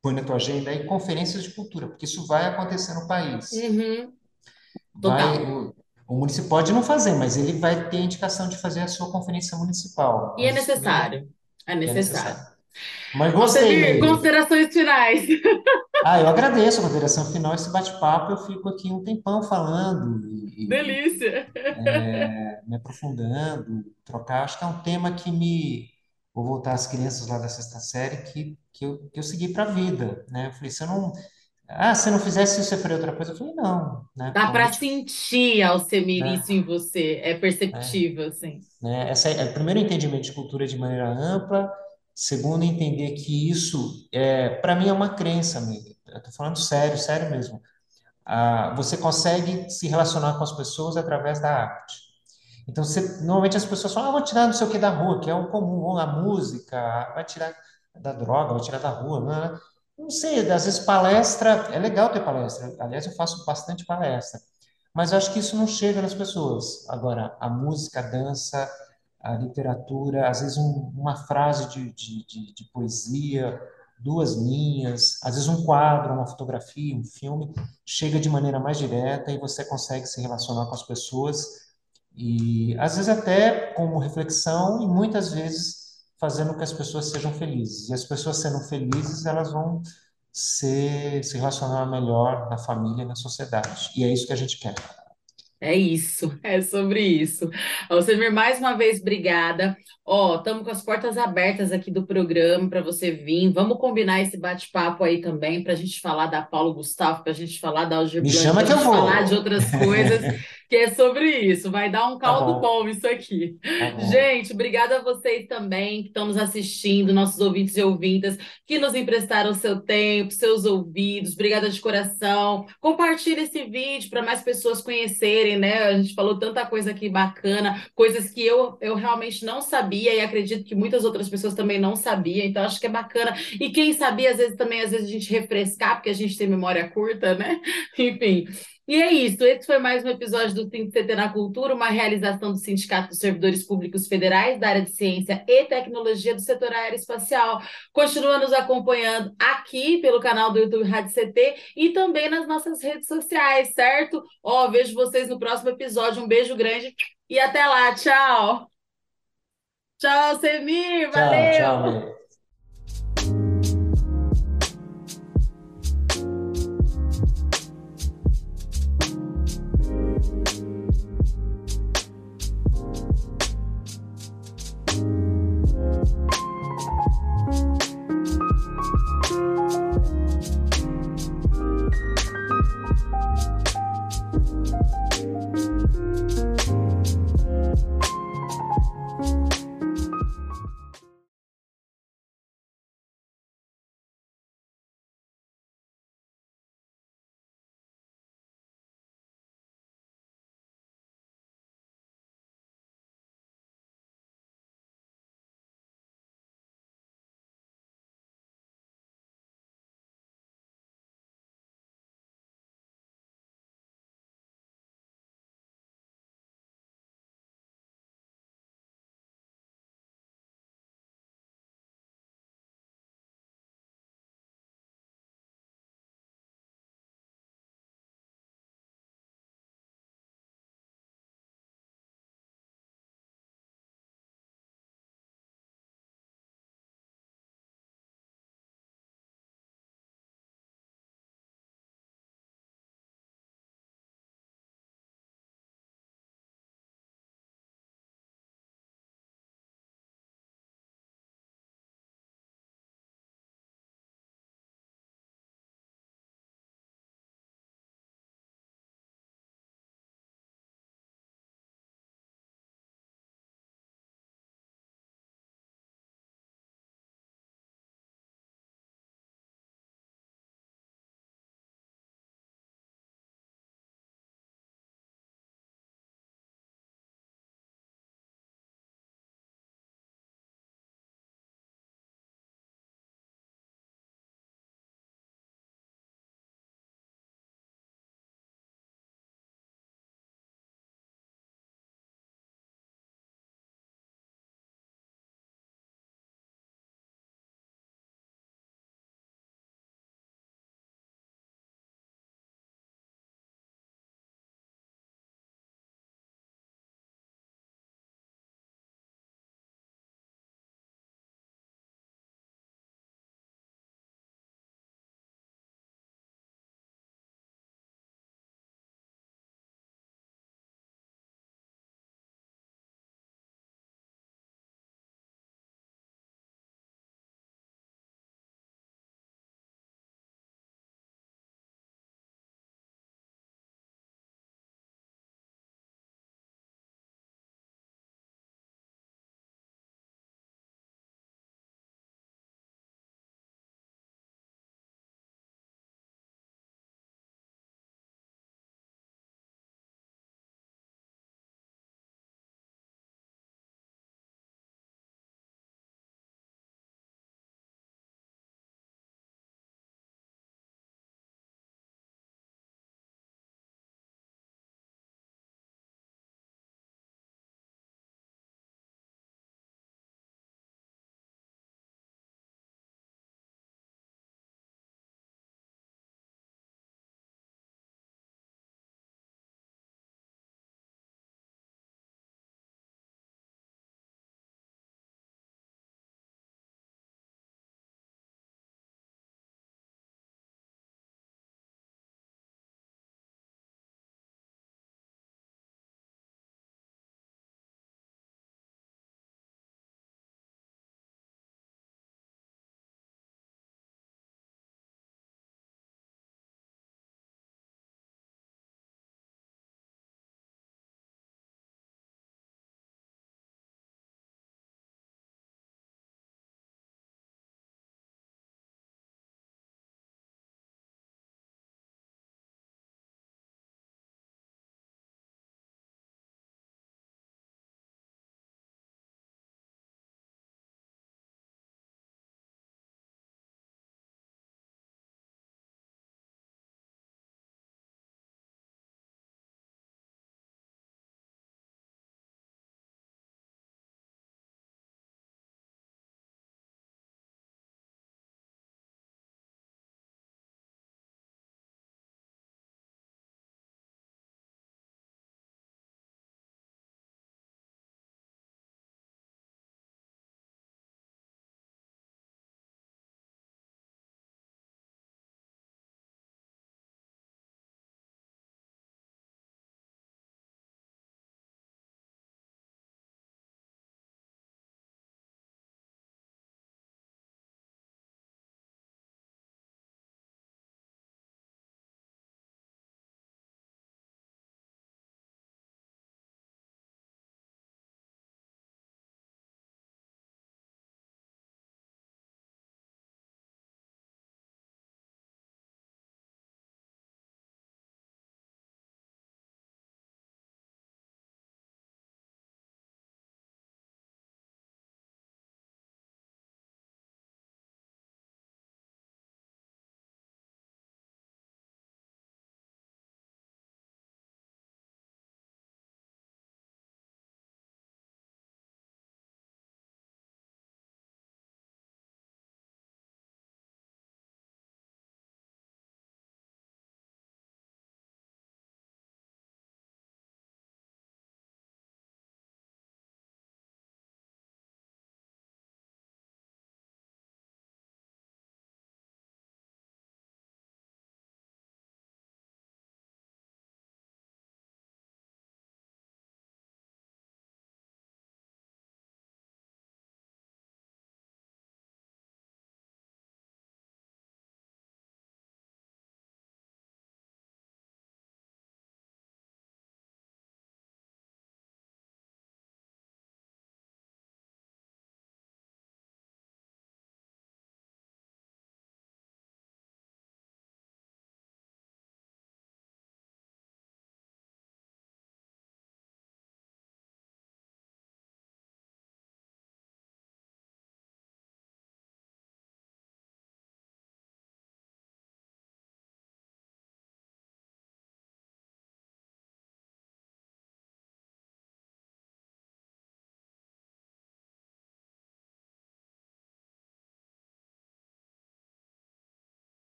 põe na tua agenda aí, conferências de cultura, porque isso vai acontecer no país. Uhum, Vai, o, o município pode não fazer, mas ele vai ter a indicação de fazer a sua conferência municipal. E é também é, necessário. É necessário. Mas gostei, considerações finais. Ah, eu agradeço a moderação final, esse bate-papo, eu fico aqui um tempão falando e, Delícia. é, me aprofundando, trocar. Acho que é um tema que me. Vou voltar às crianças lá da sexta série, que, que, eu, que eu segui para a vida, né? Eu falei, se eu não. Ah, se eu não fizesse isso, eu faria outra coisa. Eu falei, não, né? Dá para sentir, Alcemir, né? isso em você. É perceptível, assim. né? Essa é, é, primeiro, entendimento de cultura de maneira ampla. Segundo, entender que isso, é, para mim, é uma crença, amiga. Falando sério, sério mesmo. Ah, você consegue se relacionar com as pessoas através da arte. Então, você, normalmente as pessoas falam, ah, vou tirar não sei o que da rua, que é o comum, ou a música, vai tirar da droga, vai tirar da rua. Não, é? não sei, às vezes palestra, é legal ter palestra. Aliás, eu faço bastante palestra. Mas eu acho que isso não chega nas pessoas. Agora, a música, a dança, a literatura, às vezes um- uma frase de, de, de, de poesia, duas linhas, às vezes um quadro, uma fotografia, um filme, chega de maneira mais direta e você consegue se relacionar com as pessoas e às vezes até como reflexão e muitas vezes fazendo com que as pessoas sejam felizes. E as pessoas sendo felizes, elas vão ser, se relacionar melhor na família e na sociedade. E é isso que a gente quer. É isso, é sobre isso. Alcemir, mais uma vez, obrigada. Ó, estamos com as portas abertas aqui do programa para você vir. Vamos combinar esse bate-papo aí também para a gente falar da Paulo Gustavo, para a gente falar da Alger Me Blanc, chama para a que eu gente falar de outras coisas, que é sobre isso. Vai dar um Tá caldo bom, bom isso aqui. bom. Gente, obrigada a vocês também que estão nos assistindo, nossos ouvintes e ouvintas, que nos emprestaram seu tempo, seus ouvidos. Obrigada de coração. Compartilhe esse vídeo para mais pessoas conhecerem, né? A gente falou tanta coisa aqui bacana, coisas que eu, eu realmente não sabia e acredito que muitas outras pessoas também não sabiam. Então, acho que é bacana. E quem sabia, às vezes também, às vezes a gente refrescar, porque a gente tem memória curta, né? Enfim. E é isso, esse foi mais um episódio do Think CT na Cultura, uma realização do Sindicato dos Servidores Públicos Federais da área de Ciência e Tecnologia do setor aeroespacial. Continua nos acompanhando aqui pelo canal do YouTube Rádio CT e também nas nossas redes sociais, certo? Ó, vejo vocês no próximo episódio. Um beijo grande e até lá. Tchau. Tchau, Semir. Tchau, tchau, Valeu. Lê.